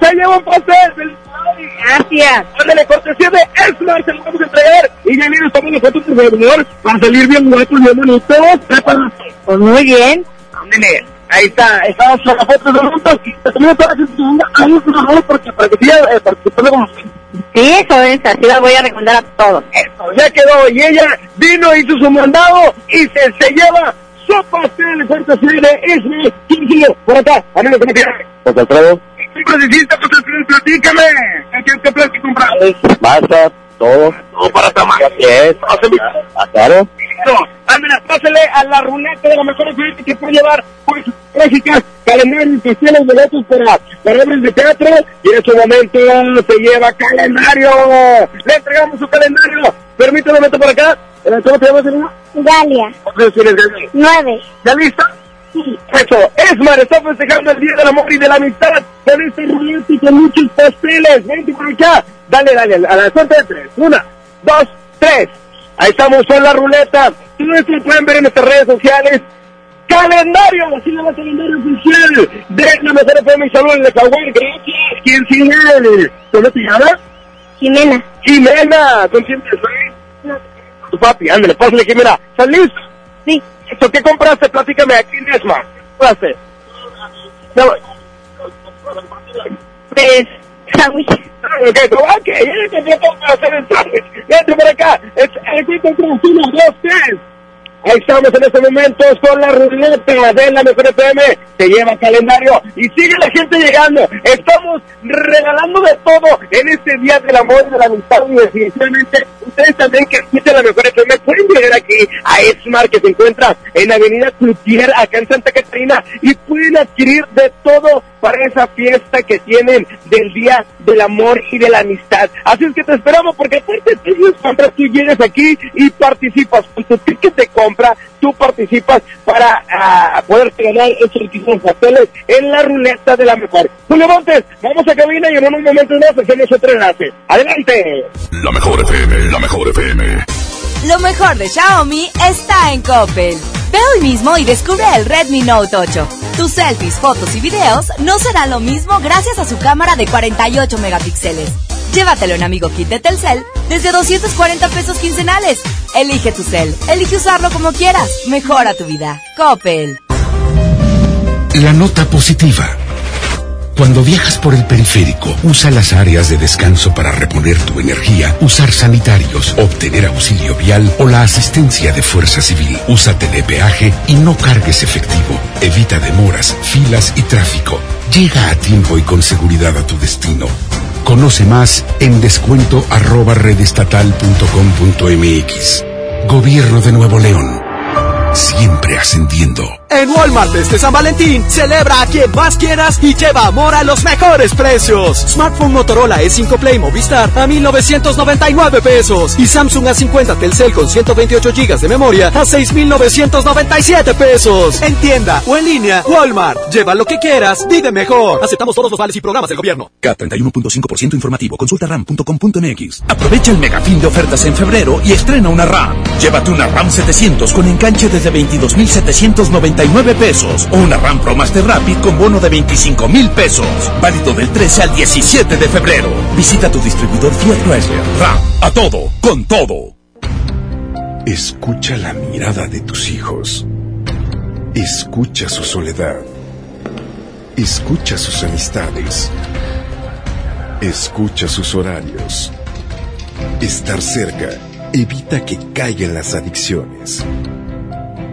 S74: Se lleva un pastel.
S100: Gracias.
S74: Ándale, cortesía de Esmar, se lo vamos a entregar. Y ya viene tomando fotos por favor para salir bien guapos, bien bonitos.
S100: Pues muy bien.
S74: Ándale. Ahí está, estamos con la foto de juntos. Te también todas las segunda. Ahí es una rola porque para que siga eh, participando con nosotros.
S100: Sí, eso es, así la voy a recomendar a todos.
S74: Eso, ya quedó. Y ella vino, hizo su mandado y se, se lleva su pastel. Fuerte así de Ismael. ¿Quién sigue? Por acá, a mí me queda.
S101: José Alfredo.
S74: ¿Qué compras hiciste, José Alfredo? Platícame. ¿Qué, qué, qué plato compras?
S101: Masa, todo.
S74: Todo para tomar.
S101: Así es. Claro.
S74: Ándale, pásale a la ruleta de la mejor oferta que puede llevar pues clásicas, calendarios especiales, boletos para, para obras de teatro y en este momento se lleva calendario. Le entregamos su calendario. Permítame, meto por acá. Eh, ¿Cómo te llamas, señora?
S102: Galia.
S74: ¿Cuántos tienes, Galia?
S102: Nueve.
S74: ¿Ya lista? Eso, Esmar está festejando el Día del Amor y de la Amistad con este ruleta y con muchos pasteles. Vente por acá. Dale, dale, a la suerte de tres. Una, dos, tres. Ahí estamos con la ruleta. Todo esto lo pueden ver en nuestras redes sociales. Calendario, así llama calendario oficial de la mejor FM y salud en el Caguay. Gracias. ¿Quién sigue? ¿Cómo te llamas?
S102: Jimena.
S74: Jimena. ¿Con quién te soy? Tu papi, ándale, pásale, Jimena. ¿Estás listo?
S102: Sí.
S74: ¿Esto qué compraste? Platícame aquí en Esma. ¿Qué compraste? No.
S102: Pues, sándwich.
S74: Ok, ok, ya te pongo a hacer el sándwich. Vente por acá. Es, uno, dos, tres. Ahí estamos en estos momentos con la ruleta de la Mejor FM. Se lleva calendario y sigue la gente llegando. Estamos regalando de todo en este Día del Amor y de la Amistad. Y definitivamente, ustedes también que escuchan la Mejor FM pueden llegar aquí a Esmar que se encuentra en Avenida Cloutier, acá en Santa Catarina, y pueden adquirir de todo para esa fiesta que tienen del Día del Amor y de la Amistad. Así es que te esperamos porque aparte cuando tú llegues aquí y participas con tu ticket de compra, tú participas para uh, poder ganar esos riquísimos pasteles en la ruleta de la mejor. Julio Montes, vamos a cabina y en unos momentos más hacemos otro enlace. ¡Adelante!
S4: La mejor FM, la mejor FM.
S30: Lo mejor de Xiaomi está en Coppel. Ve hoy mismo y descubre el Redmi Note 8. Tus selfies, fotos y videos no serán lo mismo gracias a su cámara de 48 megapíxeles. Llévatelo en Amigo Kit de Telcel desde 240 pesos quincenales. Elige tu cel, elige usarlo como quieras. Mejora tu vida. Coppel.
S69: La nota positiva. Cuando viajas por el periférico, usa las áreas de descanso para reponer tu energía, usar sanitarios, obtener auxilio vial o la asistencia de Fuerza Civil. Usa telepeaje y no cargues efectivo. Evita demoras, filas y tráfico. Llega a tiempo y con seguridad a tu destino. Conoce más en descuento arroba redestatal.com.mx. Gobierno de Nuevo León. Siempre ascendiendo.
S22: En Walmart este San Valentín, celebra a quien más quieras y lleva amor a los mejores precios. Smartphone Motorola E5 Play Movistar a 1999 pesos y Samsung A50 Telcel con 128 GB de memoria a 6997 pesos. En tienda o en línea, Walmart. Lleva lo que quieras, vive mejor. Aceptamos todos los vales y programas del gobierno.
S19: K31.5% informativo. Consulta ram.com.mx. Aprovecha el megafín de ofertas en febrero y estrena una RAM. Llévate una RAM 700 con enganche desde 22.799 pesos o una RAM Pro Master Rapid con bono de 25 mil pesos. Válido del 13 al 17 de febrero. Visita tu distribuidor Fiat Chrysler. RAM. A todo. Con todo.
S69: Escucha la mirada de tus hijos. Escucha su soledad. Escucha sus amistades. Escucha sus horarios. Estar cerca evita que caigan las adicciones.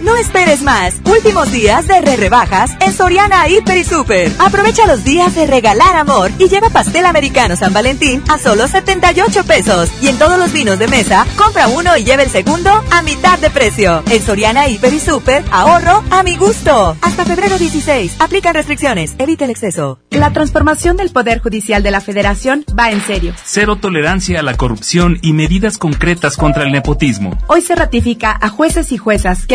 S30: No esperes más. Últimos días de re rebajas en Soriana Hiper y Super. Aprovecha los días de regalar amor y lleva pastel americano San Valentín a solo 78 pesos. Y en todos los vinos de mesa, compra uno y lleva el segundo a mitad de precio. En Soriana Hiper y Super, ahorro a mi gusto. Hasta febrero 16. Aplican restricciones. Evita el exceso.
S103: La transformación del Poder Judicial de la Federación va en serio.
S104: Cero tolerancia a la corrupción y medidas concretas contra el nepotismo.
S103: Hoy se ratifica a jueces y juezas que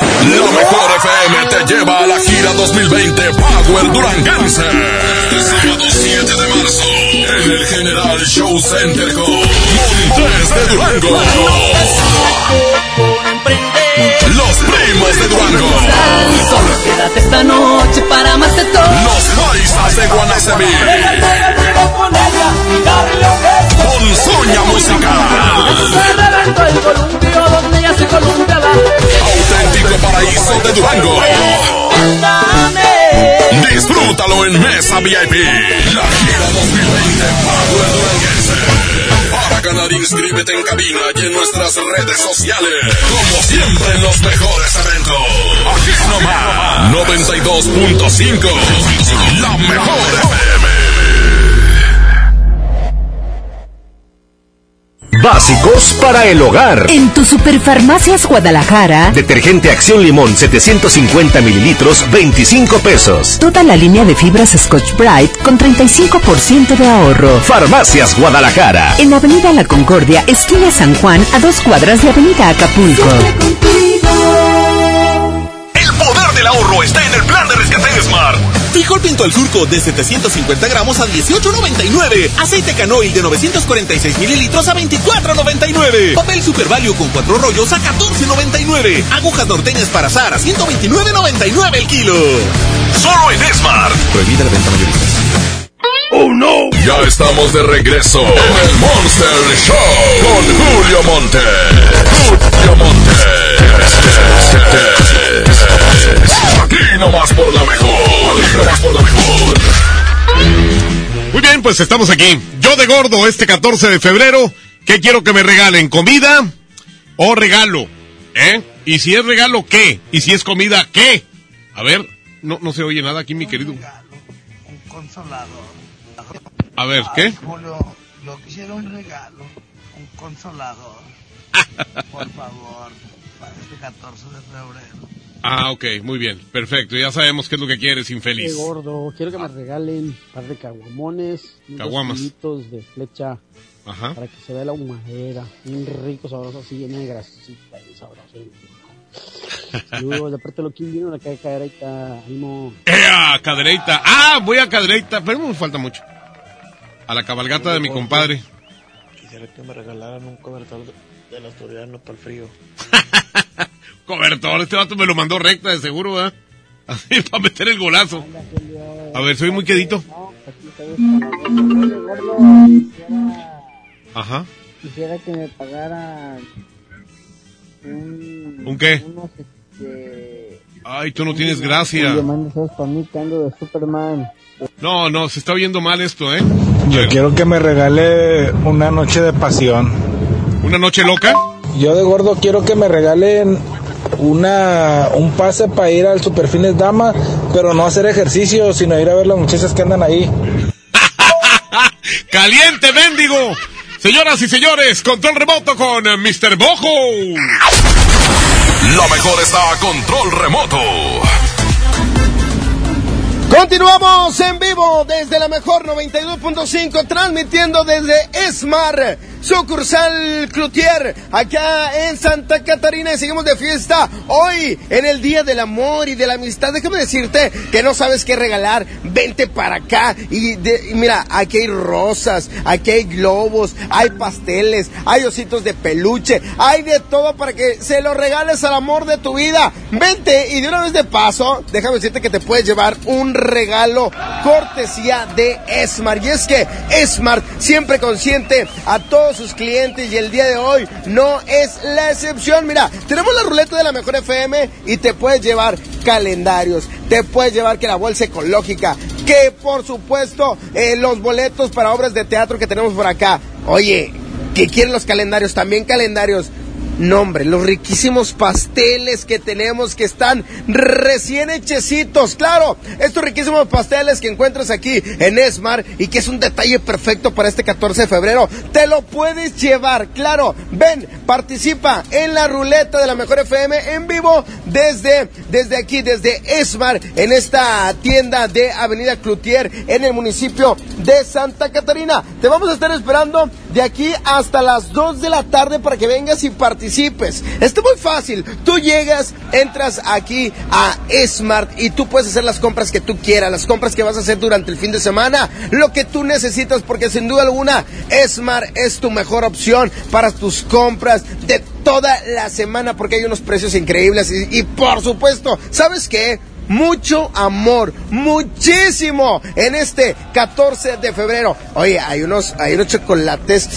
S4: La mejor FM te lleva a la gira 2020 Power Duranguense. El sábado 7 de marzo en el General Show Center con Montes de Durango. Los primos de Durango.
S105: Solo quédate esta noche para más de todo.
S4: Los paisas de Guanacemí. Con Soña Musical. Auténtico paraíso de Durango. Disfrútalo en Mesa VIP. La gira 2020 Power Duranguense. Para ganar, inscríbete en cabina y en nuestras redes sociales. Como siempre en los mejores eventos. Aquí nomás. 92.5. La mejor FM.
S33: Básicos para el hogar.
S30: En tu Superfarmacias Guadalajara,
S33: Detergente Acción Limón 750 mililitros, 25 pesos.
S30: toda la línea de fibras Scotch Bright con 35% de ahorro.
S33: Farmacias Guadalajara.
S30: En Avenida La Concordia, esquina San Juan, a dos cuadras de Avenida Acapulco.
S33: El poder del ahorro está en el plan de rescate de Smart.
S34: Frijol pinto al surco de 750 gramos a 18.99. Aceite canoil de 946 mililitros a 24.99. Papel Super Value con cuatro rollos a 14.99. Agujas norteñas para azar a 129.99 el kilo.
S33: Solo en Smart.
S34: Prohibida la venta mayorista.
S4: ¡Oh no! Ya estamos de regreso en el Monster Show con Julio Monte. Julio Monte. Aquí nomás por la mejor. Aquí nomás por la mejor.
S8: Muy bien, pues estamos aquí. Yo de gordo este 14 de febrero. ¿Qué quiero que me regalen? ¿Comida o regalo? ¿Eh? ¿Y si es regalo, qué? ¿Y si es comida, qué? A ver, no, no se oye nada aquí, mi querido.
S106: consolador.
S8: A ver, ¿qué?
S106: Julio, yo quisiera un regalo,
S107: un consolador. [laughs] Por favor, para este 14 de febrero.
S8: Ah, ok, muy bien, perfecto. Ya sabemos qué es lo que quieres,
S104: Qué
S8: infeliz.
S104: gordo. Quiero que me regalen un par de caguamones. unos
S8: Caguamas.
S104: de flecha.
S8: Ajá.
S104: Para que se vea la humadera. Un rico, sabroso, así, lleno de grasita y sabroso. Saludos, de parte lo que vino la Cadereita. Ánimo.
S8: ¡Ea! Cadereita. Ah, voy a Cadereita, pero me falta mucho. A la cabalgata de mi compadre.
S107: Quisiera que me regalaran un cobertor de- del asturiano para el frío. [laughs]
S8: Cobertor, este vato me lo mandó recta de seguro, ¿verdad? [laughs] Así para meter el golazo. A ver, soy muy quedito. Ajá.
S108: Quisiera que me pagara un...
S8: ¿Un qué?
S108: Unos, este...
S8: Ay, tú no tienes gracia.
S108: Oye, manda esos para mí que ando de Superman.
S8: No, no, se está oyendo mal esto, ¿eh?
S107: Yo quiero que me regale una noche de pasión.
S8: ¿Una noche loca?
S107: Yo de gordo quiero que me regalen una un pase para ir al Superfines Dama, pero no hacer ejercicio, sino ir a ver las muchachas que andan ahí. [laughs]
S8: ¡Caliente, mendigo! Señoras y señores, control remoto con eh, Mr. Bojo.
S4: Lo mejor está a control remoto.
S74: Continuamos en vivo desde la mejor 92.5, transmitiendo desde Esmar, sucursal Cloutier, acá en Santa Catarina. Y seguimos de fiesta hoy, en el Día del Amor y de la Amistad. Déjame decirte que no sabes qué regalar. Vente para acá. Y, mira, aquí hay rosas, aquí hay globos, hay pasteles, hay ositos de peluche, hay de todo para que se lo regales al amor de tu vida. Vente y de una vez de paso, déjame decirte que te puedes llevar un regalo cortesía de Esmar. Y es que Esmar siempre consiente a todos sus clientes y el día de hoy no es la excepción. Mira, tenemos la ruleta de la mejor FM y te puedes llevar calendarios, te puedes llevar que la bolsa ecológica, que por supuesto eh, los boletos para obras de teatro que tenemos por acá. Oye, que quieren los calendarios, también calendarios. No, hombre, los riquísimos pasteles que tenemos que están recién hechecitos. Claro, estos riquísimos pasteles que encuentras aquí en Esmar y que es un detalle perfecto para este 14 de febrero, te lo puedes llevar. Claro, ven, participa en la ruleta de la Mejor FM en vivo desde, desde aquí, desde Esmar, en esta tienda de Avenida Cloutier en el municipio de Santa Catarina. Te vamos a estar esperando de aquí hasta las 2 de la tarde para que vengas y participes. Está muy fácil. Tú llegas, entras aquí a Smart y tú puedes hacer las compras que tú quieras, las compras que vas a hacer durante el fin de semana, lo que tú necesitas, porque sin duda alguna Smart es tu mejor opción para tus compras de toda la semana, porque hay unos precios increíbles y, y por supuesto, ¿sabes qué? Mucho amor, muchísimo en este 14 de febrero. Oye, hay unos, hay unos chocolates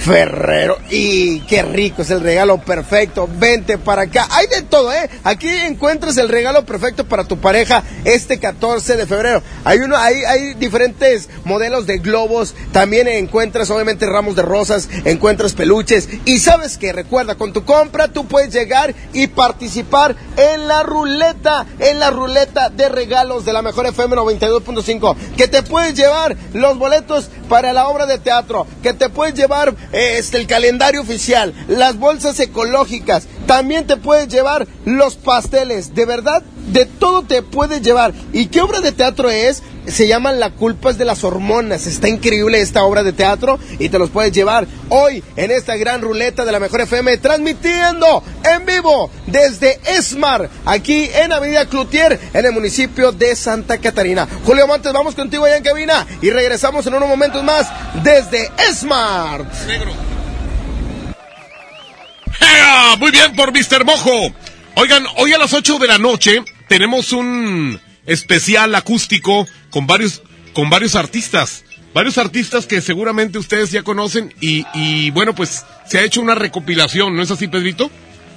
S74: Ferrero y qué rico, es el regalo perfecto. Vente para acá. Hay de todo, ¿eh? Aquí encuentras el regalo perfecto para tu pareja este 14 de febrero. Hay uno, hay, hay diferentes modelos de globos. También encuentras obviamente ramos de rosas, encuentras peluches. Y sabes que recuerda, con tu compra tú puedes llegar y participar en la ruleta, en la ruleta de regalos de la mejor FM 92.5. Que te puedes llevar los boletos para la obra de teatro, que te puedes llevar este, el calendario oficial, las bolsas ecológicas, también te puedes llevar los pasteles, de verdad, de todo te puedes llevar. ¿Y qué obra de teatro es? Se llama La culpa es de las hormonas. Está increíble esta obra de teatro y te los puedes llevar hoy en esta gran ruleta de la Mejor FM transmitiendo en vivo desde Esmar, aquí en Avenida Cloutier, en el municipio de Santa Catarina. Julio Montes, vamos contigo allá en cabina y regresamos en unos momentos más desde Esmar.
S8: ¡Ea! Muy bien por Mr. Mojo. Oigan, hoy a las 8 de la noche tenemos un especial acústico con varios, con varios artistas. Varios artistas que seguramente ustedes ya conocen y, y bueno, pues se ha hecho una recopilación, ¿no es así, Pedrito?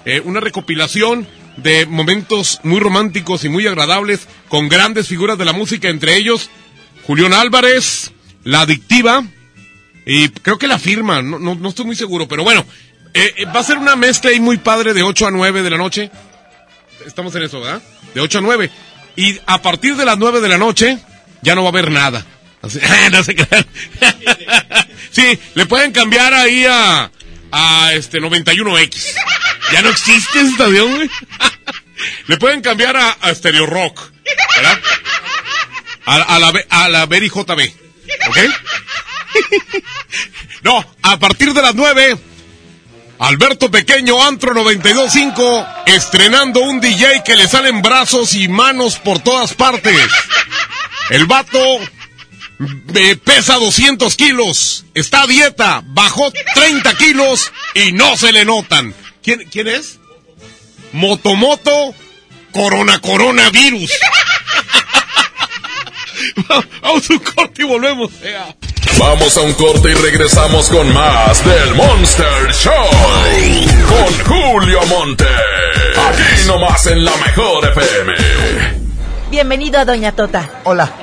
S8: Eh, una recopilación de momentos muy románticos y muy agradables con grandes figuras de la música, entre ellos Julián Álvarez, La Adictiva y creo que la firma, no, no, no estoy muy seguro, pero bueno, eh, eh, va a ser una mezcla ahí muy padre de 8 a 9 de la noche. Estamos en eso, ¿verdad? De 8 a 9. Y a partir de las 9 de la noche ya no va a haber nada. [laughs] Así- [laughs] no se crean. [laughs] sí, le pueden cambiar ahí a, a este 91X. Ya no existe esa estación, güey. Le pueden cambiar a, a Stereo Rock, ¿verdad? A, a la, a la Berry JB, ¿ok? No, a partir de las 9, Alberto Pequeño, Antro 92.5, estrenando un DJ que le salen brazos y manos por todas partes. El vato eh, pesa 200 kilos, está a dieta, bajó 30 kilos y no se le notan. ¿Quién, quién es? Motomoto Corona Coronavirus. [laughs] Vamos a un corte y volvemos. Ea.
S4: Vamos a un corte y regresamos con más del Monster Show. Con Julio Monte. Aquí nomás en la mejor FM.
S14: Bienvenido a Doña Tota.
S69: Hola.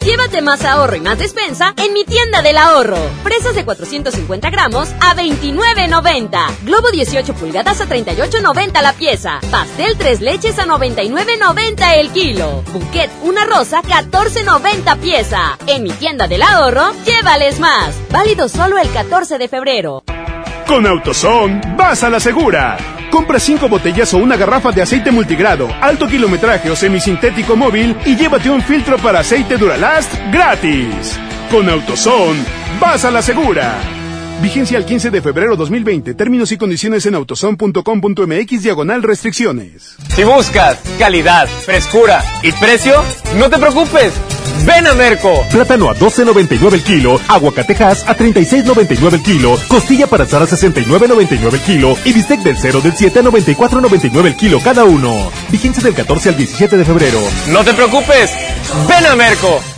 S16: Llévate más ahorro y más despensa en mi tienda del ahorro. Fresas de 450 gramos a 29.90. Globo 18 pulgadas a 38.90 la pieza. Pastel tres leches a 99.90 el kilo. Bouquet una rosa 14.90 pieza. En mi tienda del ahorro, llévales más. Válido solo el 14 de febrero.
S39: Con AutoZone, vas a la segura. Compra cinco botellas o una garrafa de aceite multigrado, alto kilometraje o semisintético móvil y llévate un filtro para aceite Duralast gratis. Con AutoZone, vas a la segura. Vigencia al 15 de febrero 2020. Términos y condiciones en autozone.com.mx diagonal restricciones.
S18: Si buscas calidad, frescura y precio, no te preocupes. Ven a Merco.
S19: Plátano a 12.99 el kilo, aguacatejas a 36.99 el kilo, costilla para asar a 69.99 el kilo y bistec del 0 del 7 a 94.99 el kilo cada uno. Vigencia del 14 al 17 de febrero.
S18: No te preocupes. Ven a Merco.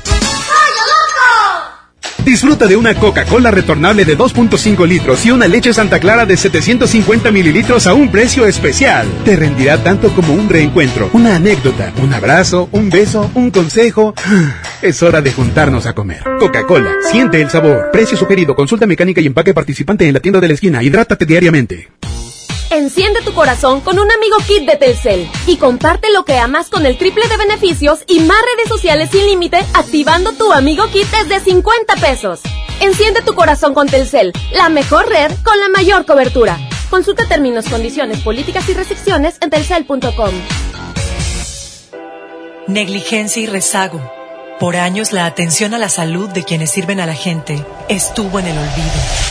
S39: Disfruta de una Coca-Cola retornable de 2.5 litros y una leche Santa Clara de 750 mililitros a un precio especial. Te rendirá tanto como un reencuentro, una anécdota, un abrazo, un beso, un consejo. [gasps] Es hora de juntarnos a comer. Coca-Cola, siente el sabor. Precio sugerido, consulta mecánica y empaque participante en la tienda de la esquina. Hidrátate diariamente.
S16: Enciende tu corazón con un amigo kit de Telcel y comparte lo que amas con el triple de beneficios y más redes sociales sin límite activando tu amigo kit desde 50 pesos. Enciende tu corazón con Telcel, la mejor red con la mayor cobertura. Consulta términos, condiciones, políticas y restricciones en telcel.com.
S57: Negligencia y rezago. Por años la atención a la salud de quienes sirven a la gente estuvo en el olvido.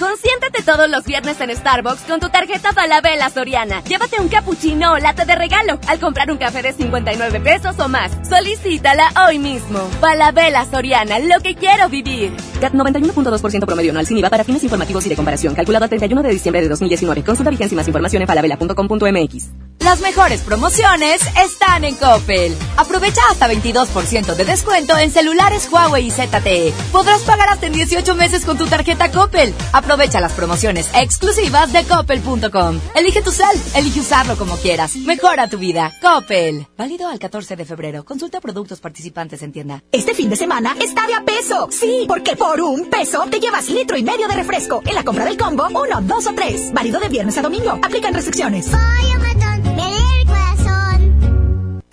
S16: Consiéntete todos los viernes en Starbucks con tu tarjeta Falabella Soriana. Llévate un cappuccino o latte de regalo al comprar un café de 59 pesos o más. Solicítala hoy mismo. Falabella Soriana, lo que quiero vivir.
S30: CAT 91.2% promedio anual sin IVA para fines informativos y de comparación. Calculado al 31 de diciembre de 2019. Consulta vigencia y más información en falabella.com.mx.
S16: Las mejores promociones están en Coppel. Aprovecha hasta 22% de descuento en celulares Huawei y ZTE. Podrás pagar hasta en 18 meses con tu tarjeta Coppel. Aprovecha las promociones exclusivas de coppel.com. Elige tu cel, elige usarlo como quieras. Mejora tu vida. Coppel. Válido al 14 de febrero. Consulta productos participantes en tienda.
S109: Este fin de semana está de a peso. Sí, porque por un peso te llevas litro y medio de refresco. En la compra del combo, uno, dos o tres. Válido de viernes a domingo. Aplican restricciones.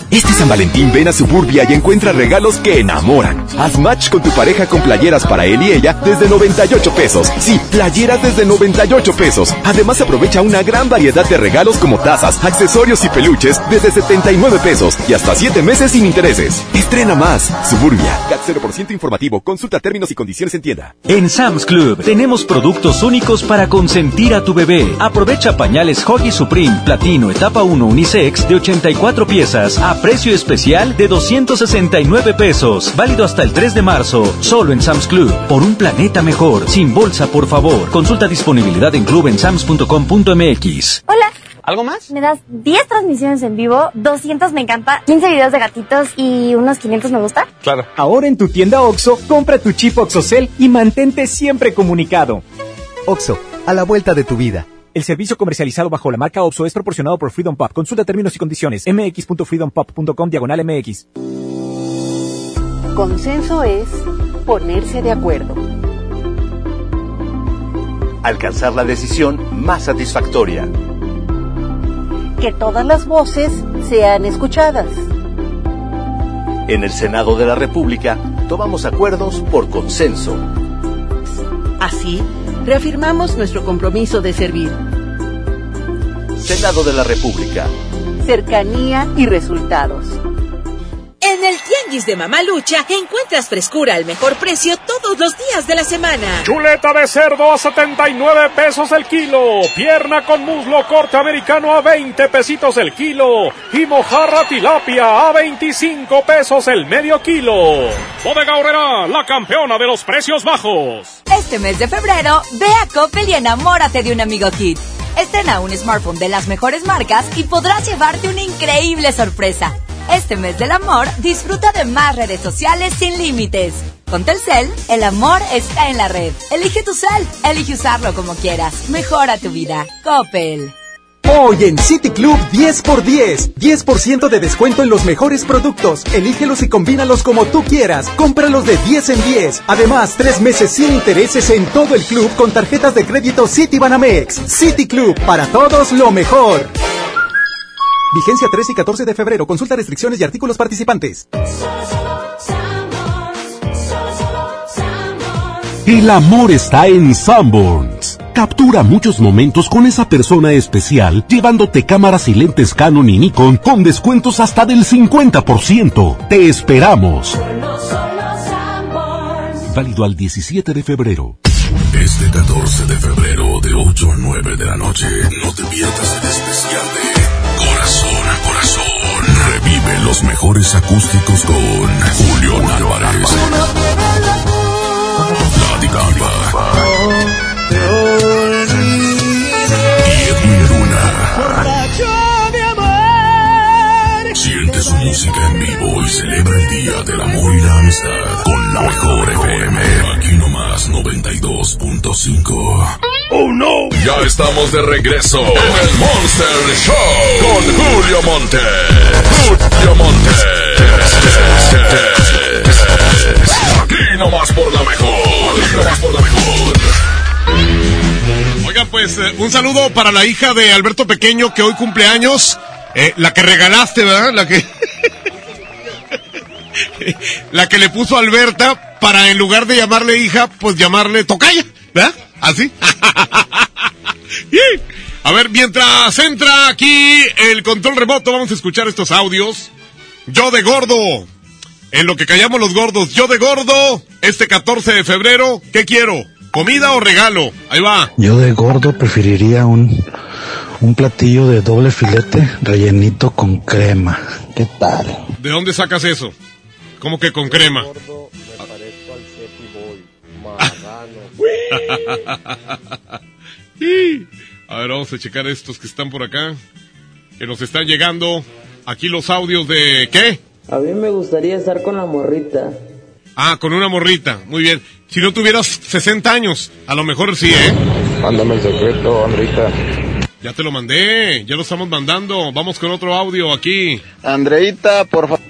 S22: Este San Valentín ven a Suburbia y encuentra regalos que enamoran. Haz match con tu pareja con playeras para él y ella desde 98 pesos. Sí, playeras desde 98 pesos. Además aprovecha una gran variedad de regalos como tazas, accesorios y peluches desde 79 pesos y hasta 7 meses sin intereses. Estrena más. Suburbia. CAT 0% informativo. Consulta términos y condiciones en tienda.
S29: En Sam's Club tenemos productos únicos para consentir a tu bebé. Aprovecha pañales Huggy Supreme Platino Etapa 1 Unisex de 84 piezas a precio especial de 269 pesos. Válido hasta el 3 de marzo. Solo en Sam's Club. Por un planeta mejor. Sin bolsa, por favor. Consulta disponibilidad en club en sams.com.mx.
S110: Hola.
S43: ¿Algo más?
S110: Me das 10 transmisiones en vivo, 200 me encanta, 15 videos de gatitos y unos 500 me gusta.
S43: Claro.
S19: Ahora en tu tienda OXO, compra tu chip OXOCEL y mantente siempre comunicado.
S111: OXO, a la vuelta de tu vida.
S19: El servicio comercializado bajo la marca OXO es proporcionado por Freedom Pop. Consulta términos y condiciones. mx.freedompop.com diagonal mx.
S112: Consenso es ponerse de acuerdo.
S113: Alcanzar la decisión más satisfactoria.
S112: Que todas las voces sean escuchadas.
S113: En el Senado de la República tomamos acuerdos por consenso.
S112: Así, reafirmamos nuestro compromiso de servir.
S113: Senado de la República.
S112: Cercanía y resultados.
S114: En el Tianguis de Mamalucha encuentras frescura al mejor precio todos los días de la semana.
S64: Chuleta de cerdo a 79 pesos el kilo. Pierna con muslo corte americano a 20 pesitos el kilo. Y mojarra tilapia a 25 pesos el medio kilo. Bodega Horrera, la campeona de los precios bajos.
S30: Este mes de febrero, ve a Coppel y enamórate de un amigo kit. Estrena un smartphone de las mejores marcas y podrás llevarte una increíble sorpresa. Este mes del amor, disfruta de más redes sociales sin límites. Con Telcel, el amor está en la red. Elige tu cel, elige usarlo como quieras. Mejora tu vida. Coppel.
S19: Hoy en City Club 10x10. 10% de descuento en los mejores productos. Elígelos y combínalos como tú quieras. Cómpralos de 10 en 10. Además, tres meses sin intereses en todo el club con tarjetas de crédito City Banamex. City Club, para todos lo mejor. Vigencia 13 y 14 de febrero. Consulta restricciones y artículos participantes.
S115: El amor está en Sanborns. Captura muchos momentos con esa persona especial, llevándote cámaras y lentes Canon y Nikon con descuentos hasta del 50%. Te esperamos. Válido al 17 de febrero.
S4: Este 14 de febrero, de 8 a 9 de la noche, no te pierdas el especial de Corazón a Corazón. Revive los mejores acústicos con Julio Álvarez. Dikampa. Música en vivo y celebra el Día del Amor y la Amistad con la mejor FM. Aquí nomás 92.5. ¡Oh no! Ya estamos de regreso en el Monster Show con Julio Monte. Julio Monte. Aquí nomás por la mejor. Aquí nomás por la mejor.
S8: Oigan, pues eh, un saludo para la hija de Alberto Pequeño que hoy cumple años. Eh, la que regalaste, ¿verdad? La que. [laughs] la que le puso Alberta para en lugar de llamarle hija, pues llamarle tocaya, ¿verdad? Así. [laughs] A ver, mientras entra aquí el control remoto, vamos a escuchar estos audios. Yo de gordo. En lo que callamos los gordos. Yo de gordo. Este 14 de febrero, ¿qué quiero? ¿Comida o regalo? Ahí va.
S116: Yo de gordo preferiría un, un platillo de doble filete rellenito con crema. ¿Qué tal?
S8: ¿De dónde sacas eso? ¿Cómo que con crema? [laughs] A ver, vamos a checar estos que están por acá. Que nos están llegando. Aquí los audios de... ¿Qué?
S117: A mí me gustaría estar con la morrita.
S8: Ah, con una morrita. Muy bien. Si no tuvieras 60 años, a lo mejor sí, ¿eh?
S118: Mándame el secreto, Andrita.
S8: Ya te lo mandé. Ya lo estamos mandando. Vamos con otro audio aquí.
S6: Andreita, por favor.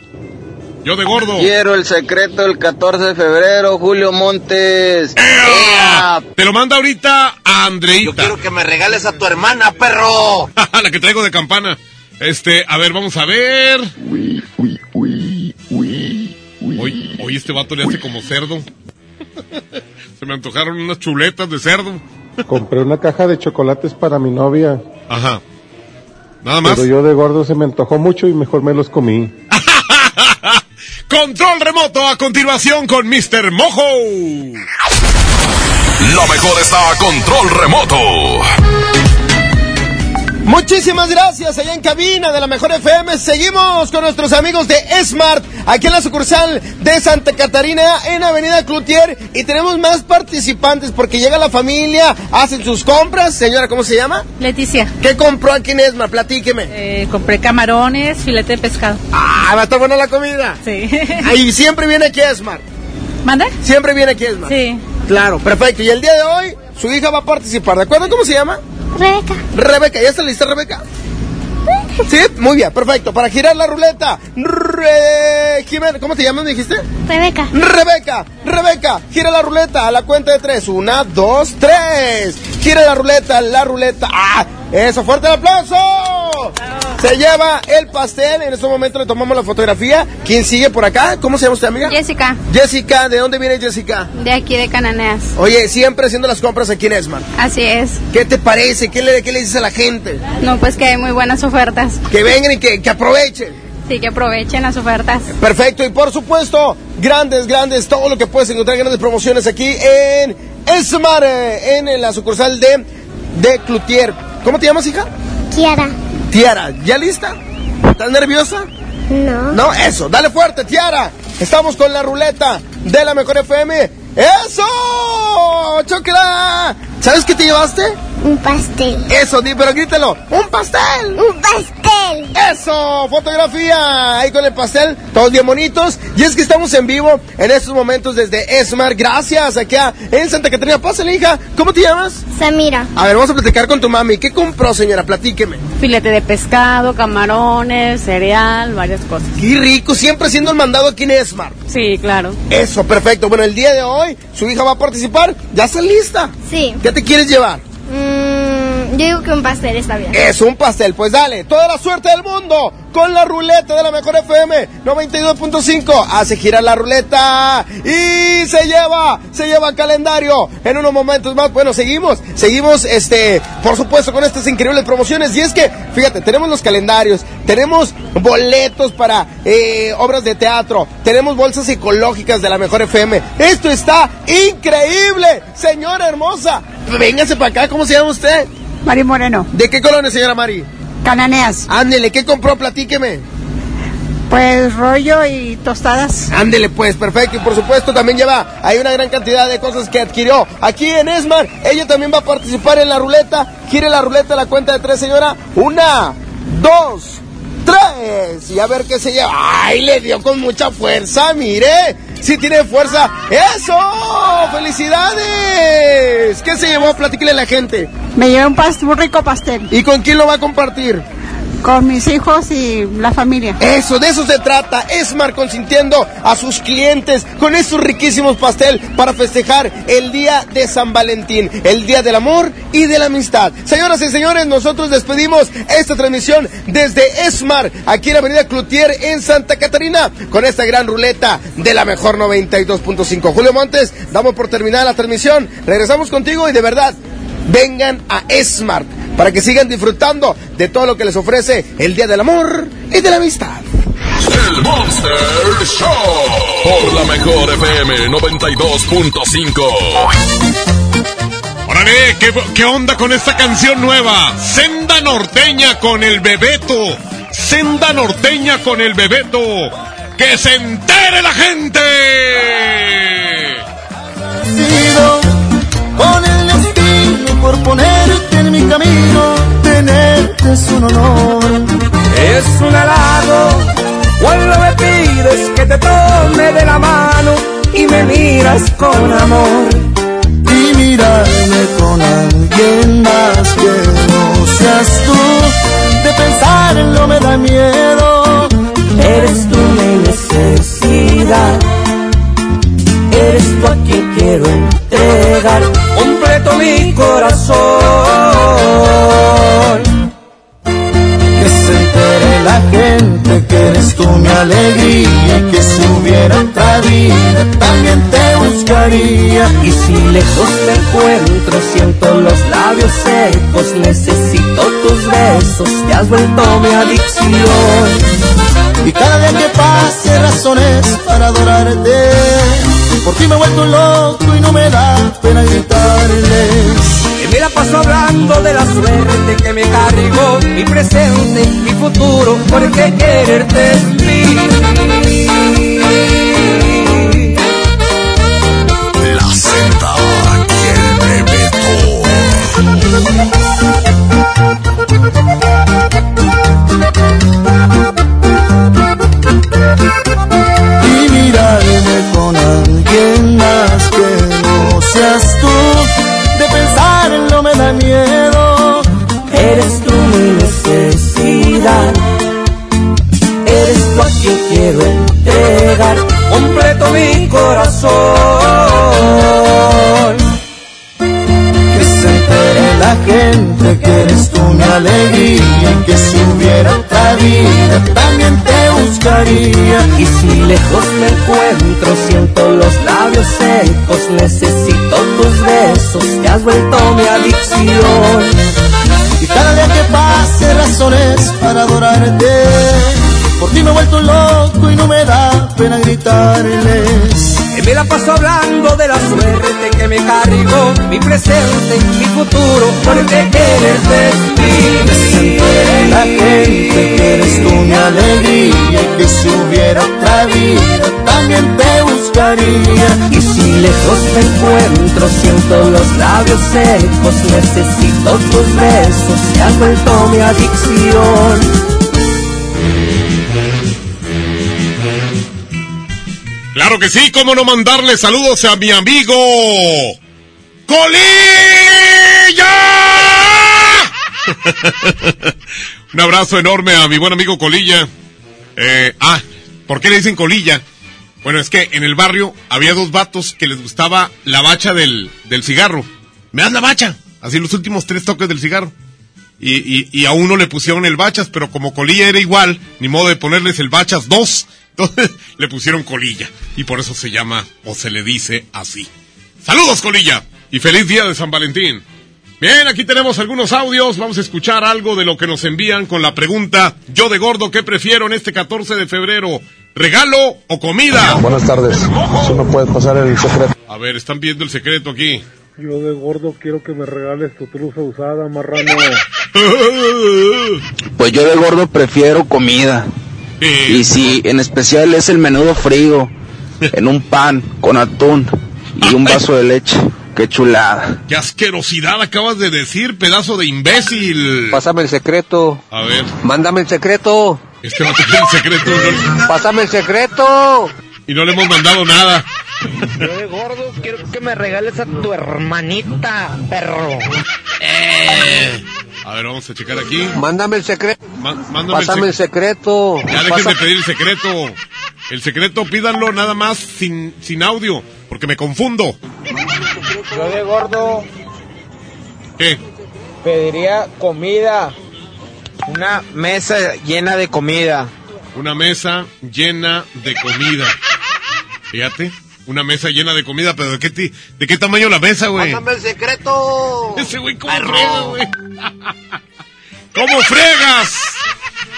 S8: Yo de gordo.
S6: Quiero el secreto el 14 de febrero, Julio Montes.
S8: ¡Ea! Te lo manda ahorita a Andreita.
S6: Yo quiero que me regales a tu hermana, perro. [laughs]
S8: la que traigo de campana. Este, a ver, vamos a ver. Hoy, hoy este vato le hace como cerdo. [laughs] Se me antojaron unas chuletas de cerdo.
S119: Compré una caja de chocolates para mi novia.
S8: Ajá. Nada más.
S119: Pero yo de gordo se me antojó mucho y mejor me los comí. [laughs]
S8: Control remoto a continuación con Mr. Mojo.
S4: Lo mejor está a control remoto.
S74: Muchísimas gracias allá en cabina de la Mejor FM. Seguimos con nuestros amigos de Smart, aquí en la sucursal de Santa Catarina, en Avenida Cloutier. Y tenemos más participantes porque llega la familia, hacen sus compras. Señora, ¿cómo se llama?
S120: Leticia.
S74: ¿Qué compró aquí en Smart? Platíqueme.
S120: Eh, compré camarones, filete de pescado.
S74: Ah, va a estar buena la comida.
S120: Sí. [laughs]
S74: Ahí siempre viene aquí a Smart.
S120: ¿Manda?
S74: Siempre viene aquí a Smart.
S120: Sí.
S74: Claro, perfecto. Y el día de hoy, su hija va a participar. ¿De acuerdo? ¿Cómo se llama?
S110: Rebeca.
S74: Rebeca, ¿ya está lista Rebeca? [laughs] Sí, muy bien, perfecto. Para girar la ruleta, Re... Jimena, ¿cómo te llamas, me dijiste?
S110: Rebeca.
S74: Rebeca, Rebeca, gira la ruleta a la cuenta de tres. Una, dos, tres. Gira la ruleta, la ruleta. ¡Ah! Eso, fuerte el aplauso. Se lleva el pastel. En este momento le tomamos la fotografía. ¿Quién sigue por acá? ¿Cómo se llama usted, amiga?
S120: Jessica,
S74: Jessica, ¿de dónde viene Jessica?
S120: de aquí de Cananeas.
S74: Oye, siempre haciendo las compras aquí en Esmar.
S120: Así es.
S74: ¿Qué te parece? ¿Qué le, qué le dices a la gente?
S120: No, pues que hay muy buenas ofertas.
S74: Que vengan y que, que aprovechen.
S120: Sí, que aprovechen las ofertas.
S74: Perfecto, y por supuesto, grandes, grandes, todo lo que puedes encontrar, grandes promociones aquí en Esmar, en la sucursal de, de Cloutier. ¿Cómo te llamas, hija?
S110: Kiara.
S74: Tiara, ¿ya lista? ¿Estás nerviosa?
S110: No.
S74: No, eso, dale fuerte, Tiara. Estamos con la ruleta de la mejor FM. ¡Eso! ¡Chocla! ¿Sabes qué te llevaste?
S110: Un pastel.
S74: Eso, di, pero grítelo. ¡Un pastel!
S110: Un pastel.
S74: ¡Eso! Fotografía ahí con el pastel, todos bien bonitos. Y es que estamos en vivo en estos momentos desde Esmar. Gracias, aquí a- en Santa Catarina. Pásale, hija. ¿Cómo te llamas?
S110: Samira.
S74: A ver, vamos a platicar con tu mami. ¿Qué compró, señora? Platíqueme.
S120: Filete de pescado, camarones, cereal, varias cosas.
S74: ¡Qué rico! Siempre haciendo el mandado aquí en Esmar.
S120: Sí, claro.
S74: Eso, perfecto. Bueno, el día de hoy su hija va a participar. ¿Ya está lista?
S110: Sí.
S74: ¿Qué te quieres llevar?
S110: Mm, yo digo que un pastel está bien.
S74: Es un pastel. Pues dale, toda la suerte del mundo con la ruleta de la mejor FM 92.5. Hace girar la ruleta y se lleva, se lleva calendario. En unos momentos más, bueno, seguimos, seguimos, este, por supuesto, con estas increíbles promociones. Y es que, fíjate, tenemos los calendarios, tenemos boletos para eh, obras de teatro, tenemos bolsas ecológicas de la mejor FM. Esto está increíble, señora hermosa. Véngase para acá, ¿cómo se llama usted?
S120: Mari Moreno,
S74: ¿De qué colonia, señora Mari?
S120: Cananeas.
S74: Ándele, ¿qué compró? Platíqueme.
S120: Pues rollo y tostadas.
S74: Ándele, pues, perfecto. Y por supuesto, también lleva hay una gran cantidad de cosas que adquirió aquí en Esmar. Ella también va a participar en la ruleta. Gire la ruleta a la cuenta de tres, señora. Una, dos, tres. Y a ver qué se lleva. ¡Ay, le dio con mucha fuerza! ¡Mire! ¡Sí tiene fuerza! ¡Eso! ¡Felicidades! ¿Qué se llevó? Platíquele a la gente.
S120: Me llevé un, pas- un rico pastel
S74: ¿Y con quién lo va a compartir?
S120: Con mis hijos y la familia.
S74: Eso, de eso se trata. Esmar consintiendo a sus clientes con estos riquísimos pastel para festejar el día de San Valentín, el día del amor y de la amistad. Señoras y señores, nosotros despedimos esta transmisión desde Esmar, aquí en la Avenida Cloutier en Santa Catarina, con esta gran ruleta de la mejor 92.5. Julio Montes, damos por terminada la transmisión. Regresamos contigo y de verdad, vengan a Esmart para que sigan disfrutando de todo lo que les ofrece el Día del Amor y de la Amistad.
S4: El Monster Show por la mejor FM 92.5.
S8: Órale, ¿qué, ¿qué onda con esta canción nueva? Senda norteña con el Bebeto. Senda norteña con el Bebeto. ¡Que se entere la gente!
S121: sido con el destino por ponerte mi camino. Tenerte es un honor.
S122: Es un halago cuando me pides que te tome de la mano y me miras con amor.
S121: Y mirarme con alguien más que no seas tú. De pensarlo me da miedo.
S122: Eres tú mi necesidad. Eres tú a quien quiero entregar completo mi corazón.
S121: Que se entere la gente que eres tú mi alegría que si hubiera otra vida también te buscaría.
S122: Y si lejos me encuentro, siento los labios secos, necesito tus besos, te has vuelto mi adicción.
S121: Y cada día que pase razones para adorarte, por ti me he vuelto loco y no me da pena gritarles.
S122: Y me la paso hablando de la suerte que me cargó, mi presente, mi futuro, porque quererte es mí.
S4: La Z y el
S121: y mirarme con alguien más que no seas tú. De pensarlo me da miedo.
S122: Eres tú mi necesidad, eres tú a quien quiero entregar completo mi corazón.
S121: Que se entere la gente que eres tú mi alegría y que si hubiera otra vida también te buscaría.
S122: Y si lejos me encuentro, siento los labios secos, necesito tus besos, te has vuelto mi adicción.
S121: Y cada día que pase razones para adorarte, por ti me he vuelto loco y no me da pena gritarles.
S122: Y me la paso hablando de la suerte que me cargó, mi presente, mi futuro, porque quererte es mí.
S121: La gente que eres tú mi alegría y que si hubiera otra vida también te buscaría.
S122: Y si lejos me encuentro, siento los labios secos, necesito tus besos, te has vuelto mi adicción.
S8: Claro que sí, cómo no mandarle saludos a mi amigo Colilla. [laughs] Un abrazo enorme a mi buen amigo Colilla. Eh, ah, ¿por qué le dicen Colilla? Bueno, es que en el barrio había dos vatos que les gustaba la bacha del, del cigarro. Me das la bacha. Así los últimos tres toques del cigarro. Y, y, a uno le pusieron el bachas, pero como colilla era igual, ni modo de ponerles el bachas dos. Entonces le pusieron colilla. Y por eso se llama o se le dice así. Saludos colilla. Y feliz día de San Valentín. Bien, aquí tenemos algunos audios. Vamos a escuchar algo de lo que nos envían con la pregunta, yo de gordo, ¿qué prefiero en este 14 de febrero? ¿Regalo o comida?
S116: Buenas tardes. Si me puedes pasar el secreto.
S8: A ver, están viendo el secreto aquí.
S119: Yo de gordo quiero que me regales tu truza usada, marrano. [laughs]
S123: Pues yo de gordo prefiero comida. Y si en especial es el menudo frío, en un pan con atún y un vaso de leche. Qué chulada.
S8: ¡Qué asquerosidad acabas de decir, pedazo de imbécil!
S123: Pásame el secreto.
S8: A ver.
S123: Mándame el secreto.
S8: Este va a tener el secreto. ¿no?
S123: Pásame el secreto.
S8: Y no le hemos mandado nada.
S123: Yo de gordo quiero que me regales a tu hermanita, perro.
S8: A ver, vamos a checar aquí.
S123: Mándame el secreto.
S8: Ma- mándame
S123: Pásame
S8: el
S123: el secreto.
S8: Ya dejen de pedir el secreto. El secreto pídanlo nada más sin, sin audio, porque me confundo.
S124: Yo de gordo
S8: ¿Qué?
S124: pediría comida. Una mesa llena de comida.
S8: Una mesa llena de comida. Fíjate, una mesa llena de comida, pero ¿de qué, ti- de qué tamaño la mesa, güey?
S123: Mándame el secreto.
S8: Ese güey, ¿cómo güey? ¿Cómo fregas?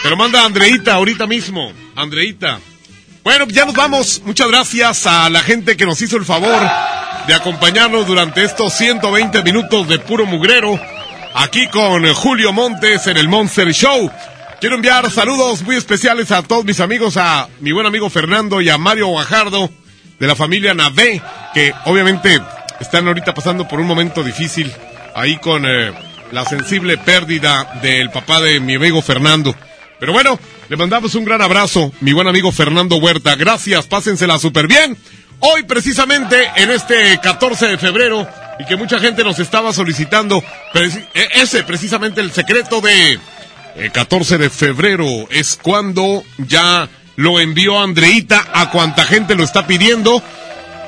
S8: Te lo manda Andreita ahorita mismo. Andreita. Bueno, ya nos vamos. Muchas gracias a la gente que nos hizo el favor de acompañarnos durante estos 120 minutos de puro mugrero. Aquí con Julio Montes en el Monster Show. Quiero enviar saludos muy especiales a todos mis amigos, a mi buen amigo Fernando y a Mario Guajardo de la familia Navé, que obviamente están ahorita pasando por un momento difícil ahí con eh, la sensible pérdida del papá de mi amigo Fernando. Pero bueno, le mandamos un gran abrazo, mi buen amigo Fernando Huerta. Gracias, pásensela súper bien. Hoy precisamente en este 14 de febrero y que mucha gente nos estaba solicitando, e- ese precisamente el secreto de el 14 de febrero es cuando ya lo envió Andreita a cuanta gente lo está pidiendo.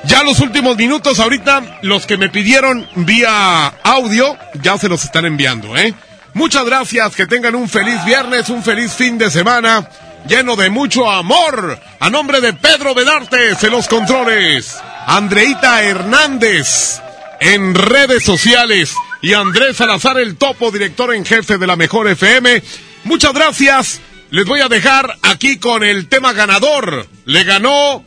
S8: Ya los últimos minutos, ahorita los que me pidieron vía audio, ya se los están enviando, ¿eh? Muchas gracias, que tengan un feliz viernes, un feliz fin de semana, lleno de mucho amor. A nombre de Pedro Vedartes en los controles, Andreita Hernández en redes sociales y Andrés Salazar el Topo, director en jefe de la Mejor FM. Muchas gracias. Les voy a dejar aquí con el tema ganador. Le ganó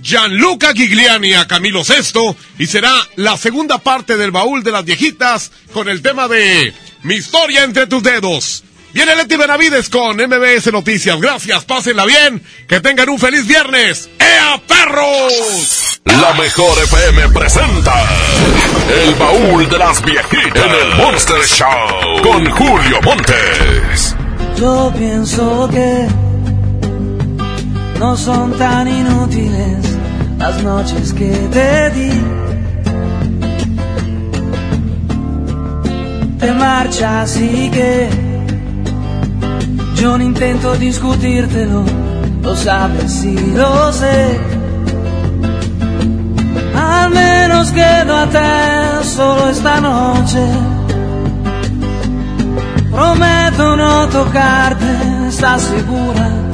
S8: Gianluca Gigliani a Camilo Sesto y será la segunda parte del baúl de las viejitas con el tema de Mi historia entre tus dedos. Viene Leti Benavides con MBS Noticias. Gracias, pásenla bien, que tengan un feliz viernes. ¡Ea perros!
S4: La mejor FM presenta El baúl de las viejitas en el Monster Show con Julio Montes.
S105: Yo pienso que no son tan inútiles las noches que te di. Te marchas y que yo no intento discutírtelo, lo sabes y lo sé. Al menos quédate solo esta noche. Prometo no tocarte, ¿estás segura?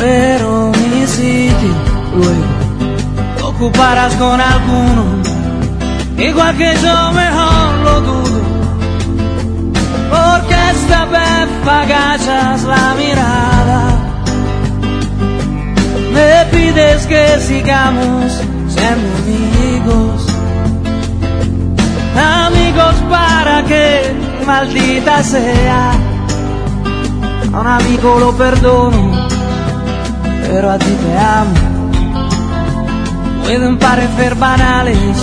S105: Pero mi sitio luego ocuparás con alguno, igual que yo mejor lo dudo, porque esta vez agachas la mirada, me pides que sigamos siendo amigos, amigos para que maldita sea, a un amigo lo perdono pero a ti te amo. Pueden parecer banales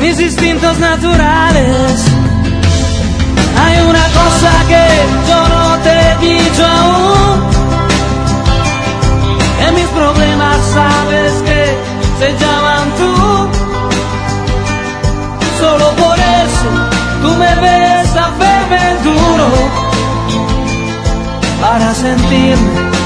S105: mis instintos naturales. Hay una cosa que yo no te he dicho aún. En mis problemas sabes que se llaman tú. Solo por eso tú me ves a verme duro para sentirme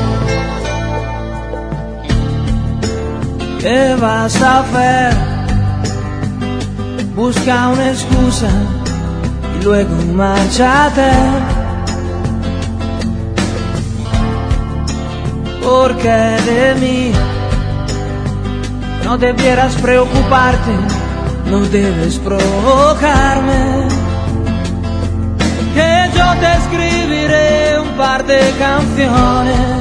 S105: ¿Qué vas a hacer? Busca una excusa y luego márchate. Porque de mí no debieras preocuparte, no debes provocarme. Que yo te escribiré un par de canciones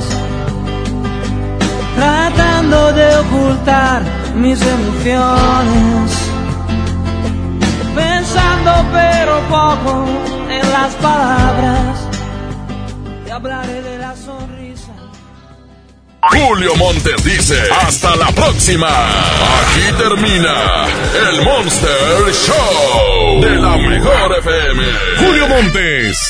S105: tratando de ocultar mis emociones, pensando pero poco en las palabras, te hablaré de la sonrisa.
S4: Julio Montes dice, hasta la próxima. Aquí termina el Monster Show de la mejor FM.
S8: Julio Montes,